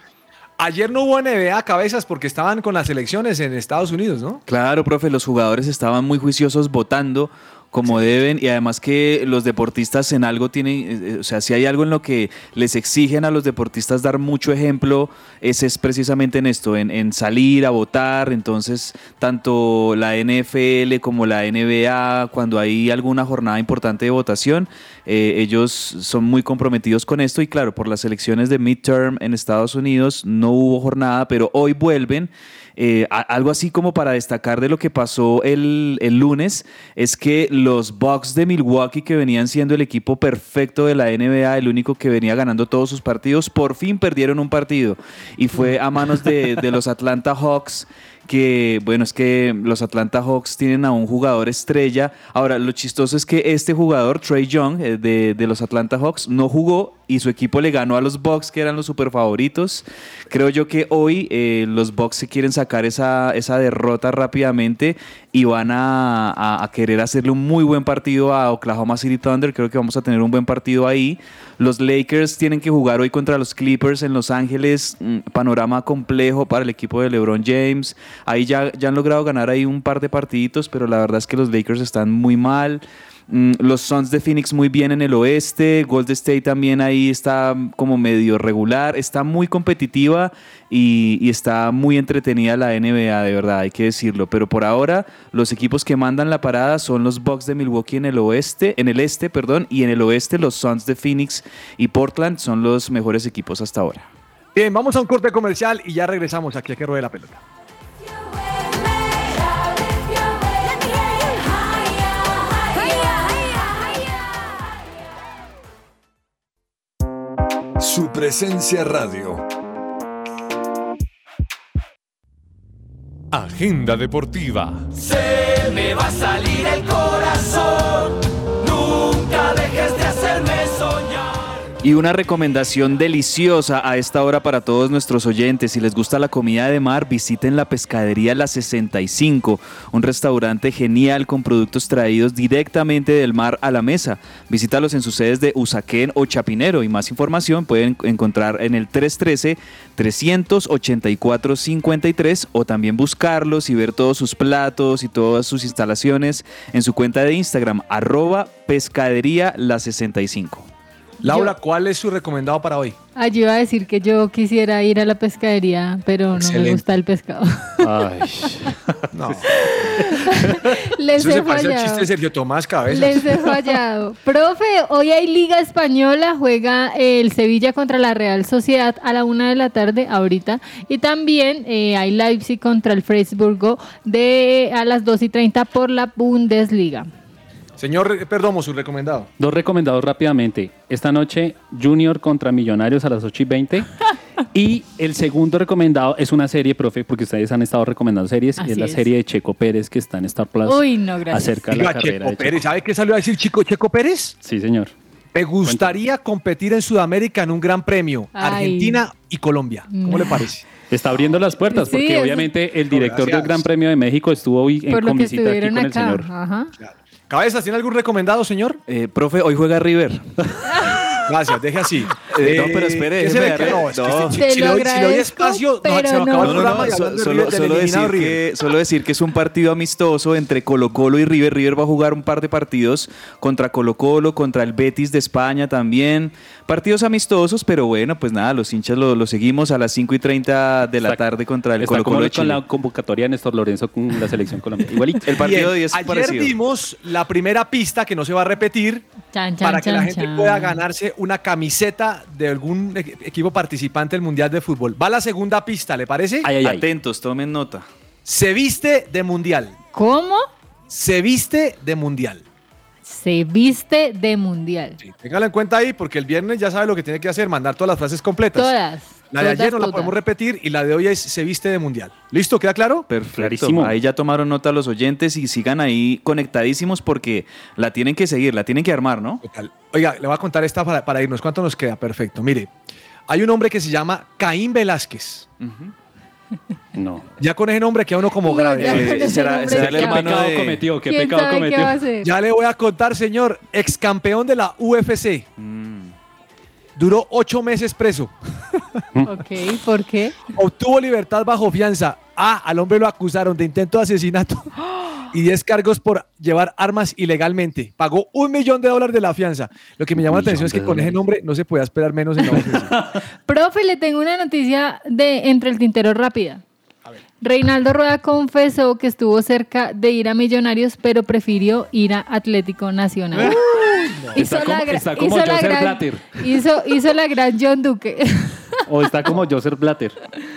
Ayer no hubo NBA cabezas porque estaban con las elecciones en Estados Unidos, ¿no? Claro, profe, los jugadores estaban muy juiciosos votando como deben y además que los deportistas en algo tienen, eh, eh, o sea, si hay algo en lo que les exigen a los deportistas dar mucho ejemplo, ese es precisamente en esto, en, en salir a votar, entonces tanto la NFL como la NBA, cuando hay alguna jornada importante de votación, eh, ellos son muy comprometidos con esto y claro, por las elecciones de midterm en Estados Unidos no hubo jornada, pero hoy vuelven. Eh, algo así como para destacar de lo que pasó el, el lunes es que los Bucks de Milwaukee, que venían siendo el equipo perfecto de la NBA, el único que venía ganando todos sus partidos, por fin perdieron un partido. Y fue a manos de los Atlanta Hawks que bueno, es que los Atlanta Hawks tienen a un jugador estrella. Ahora, lo chistoso es que este jugador, Trey Young, eh, de, de los Atlanta Hawks, no jugó y su equipo le ganó a los Bucks, que eran los super favoritos. Creo yo que hoy eh, los Bucks se quieren sacar esa, esa derrota rápidamente y van a, a- querer hacerle un muy buen partido a Oklahoma City Thunder. Creo que vamos a tener un buen partido ahí. Los Lakers tienen que jugar hoy contra los Clippers en Los Ángeles. Mm, Panorama complejo para el equipo de LeBron James. Ahí ya, ya han logrado ganar ahí un par de partiditos, pero la verdad es que los Lakers están muy mal. Mm, Los Suns de Phoenix muy bien en el oeste. Golden State también ahí está como medio regular. Está muy competitiva y, está muy entretenida la NBA, de verdad, hay que decirlo. Pero por ahora, los equipos que mandan la parada son los Bucks de Milwaukee en el oeste, en el este, perdón, y en el oeste los Suns de Phoenix y Portland son los mejores equipos hasta ahora. Bien, vamos a un corte comercial y ya regresamos aquí a que ruede la pelota. Su presencia radio. Agenda deportiva. Se me va a salir el corazón. Y una recomendación deliciosa a esta hora para todos nuestros oyentes. Si les gusta la comida de mar, visiten la Pescadería La 65, un restaurante genial con productos traídos directamente del mar a la mesa. Visítalos en sus sedes de Usaquén o Chapinero y más información pueden encontrar en el 313-384-53 o también buscarlos y ver todos sus platos y todas sus instalaciones en su cuenta de Instagram, arroba pescadería la 65. Laura, ¿cuál es su recomendado para hoy? Allí iba a decir que yo quisiera ir a la pescadería, pero no me gusta el pescado. No. Les Eso he se parece al fallado. chiste de Sergio Tomás Cabezas. Les he fallado. Profe, hoy hay Liga Española, juega el Sevilla contra la Real Sociedad a la una de la tarde, ahorita. Y también eh, hay Leipzig contra el Freiburgo de, a las 2 y 30 por la Bundesliga. Señor Perdomo, su recomendado. Dos recomendados rápidamente. Esta noche, Junior contra Millonarios a las 8 y 20. y el segundo recomendado es una serie, profe, porque ustedes han estado recomendando series, y es la es. serie de Checo Pérez que está en Star Plus. Uy, no, gracias. Acerca de la Oiga, carrera Checo de Checo. Pérez, ¿sabe qué salió a decir Chico Checo Pérez? Sí, señor. Me gustaría competir en Sudamérica en un gran premio, Ay. Argentina y Colombia. ¿Cómo le parece? Está abriendo las puertas porque obviamente el director del. Gran Premio de México estuvo hoy en con visita aquí con el señor. Ajá. Cabezas, ¿tiene algún recomendado, señor? Eh, profe, hoy juega River. Gracias, deje así. Eh, no, pero espere, ¿qué se déjeme ve que darle- no? Es que no. este- Te si, lo le doy, si le doy espacio, no, se me acaba no. el No, no, programa solo, solo eliminado decir que, solo decir que es un partido amistoso entre Colo Colo y River. River va a jugar un par de partidos contra Colo Colo, contra el Betis de España también. Partidos amistosos, pero bueno, pues nada, los hinchas lo, lo seguimos a las 5 y 30 de la Está- tarde contra el Colo como Colo de con Chile. la convocatoria de Néstor Lorenzo con la selección colombiana. Igualito. El partido Bien, de hoy es ayer parecido. dimos la primera pista que no se va a repetir Chan, chan, para que la gente chan. pueda ganarse una camiseta de algún e- equipo participante del Mundial de Fútbol. Va la segunda pista, ¿le parece? Ay, ay, ay. Atentos, tomen nota. Se viste de Mundial. ¿Cómo? Se viste de Mundial. Se viste de mundial. Téngalo en cuenta ahí porque el viernes ya sabe lo que tiene que hacer, mandar todas las frases completas. Todas. La de ayer no la podemos repetir y la de hoy es se viste de Mundial. ¿Listo? ¿Queda claro? Perfecto. Clarísimo. Ahí ya tomaron nota los oyentes y sigan ahí conectadísimos porque la tienen que seguir, la tienen que armar, ¿no? Total. Oiga, le voy a contar esta para, para irnos. ¿Cuánto nos queda? Perfecto. Mire, hay un hombre que se llama Caín Velázquez. No. Ya con ese nombre queda uno como grave. Eh, será- el ya. ¿Qué hermano pecado de- cometió? ¿Qué ¿Quién pecado cometió? qué? Ya le voy a contar, señor. Ex campeón de la UFC. Duró ocho meses preso. Ok, ¿por qué? Obtuvo libertad bajo fianza. Ah, al hombre lo acusaron de intento de asesinato y 10 cargos por llevar armas ilegalmente. Pagó un millón de dólares de la fianza. Lo que me llama la atención es que con ese nombre no se podía esperar menos en la. Profe, le tengo una noticia de entre el tintero rápida. Reinaldo Rueda confesó que estuvo cerca de ir a Millonarios, pero prefirió ir a Atlético Nacional. Está como- gra- está como hizo la Joseph gran- Blatter. Hizo, hizo la gran John Duque. O está como Joseph Blatter,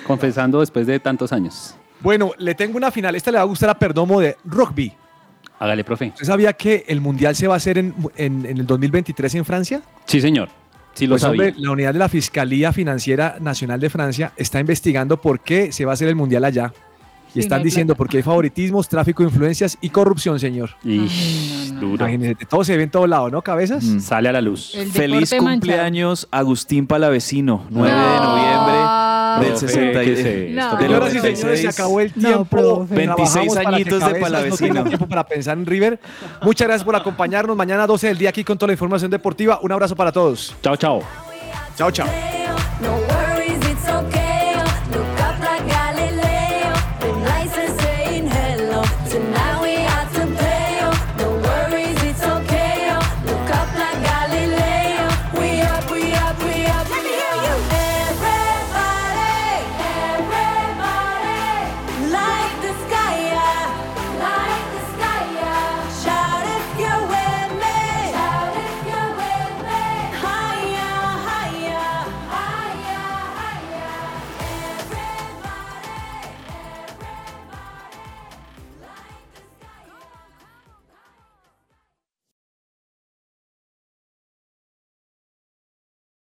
confesando después de tantos años. Bueno, le tengo una final. Esta le va a gustar a Perdomo de rugby. Hágale, profe. ¿Usted sabía que el Mundial se va a hacer en, en- en el 2023 en Francia? Sí, señor. Sí lo Pues, sabía. hombre, la unidad de la Fiscalía Financiera Nacional de Francia está investigando por qué se va a hacer el Mundial allá. Y están diciendo porque hay favoritismos, tráfico de influencias y corrupción, señor. Y duro. Imagínese, todo se ve en todo lado, ¿no? Cabezas. Mm. Sale a la luz. El Feliz manchado. cumpleaños Agustín Palavecino, 9 de No. noviembre del Profe, 60 ¿qué es esto? No. del Señoras y señores, se 96. acabó el No, tiempo. profe. 26 Trabajamos para que añitos de no Palavecino. tiempo para pensar en River. Muchas gracias por acompañarnos. Mañana 12 del día aquí con toda la información deportiva. Un abrazo para todos. Chao, chao. Chao, chao. No.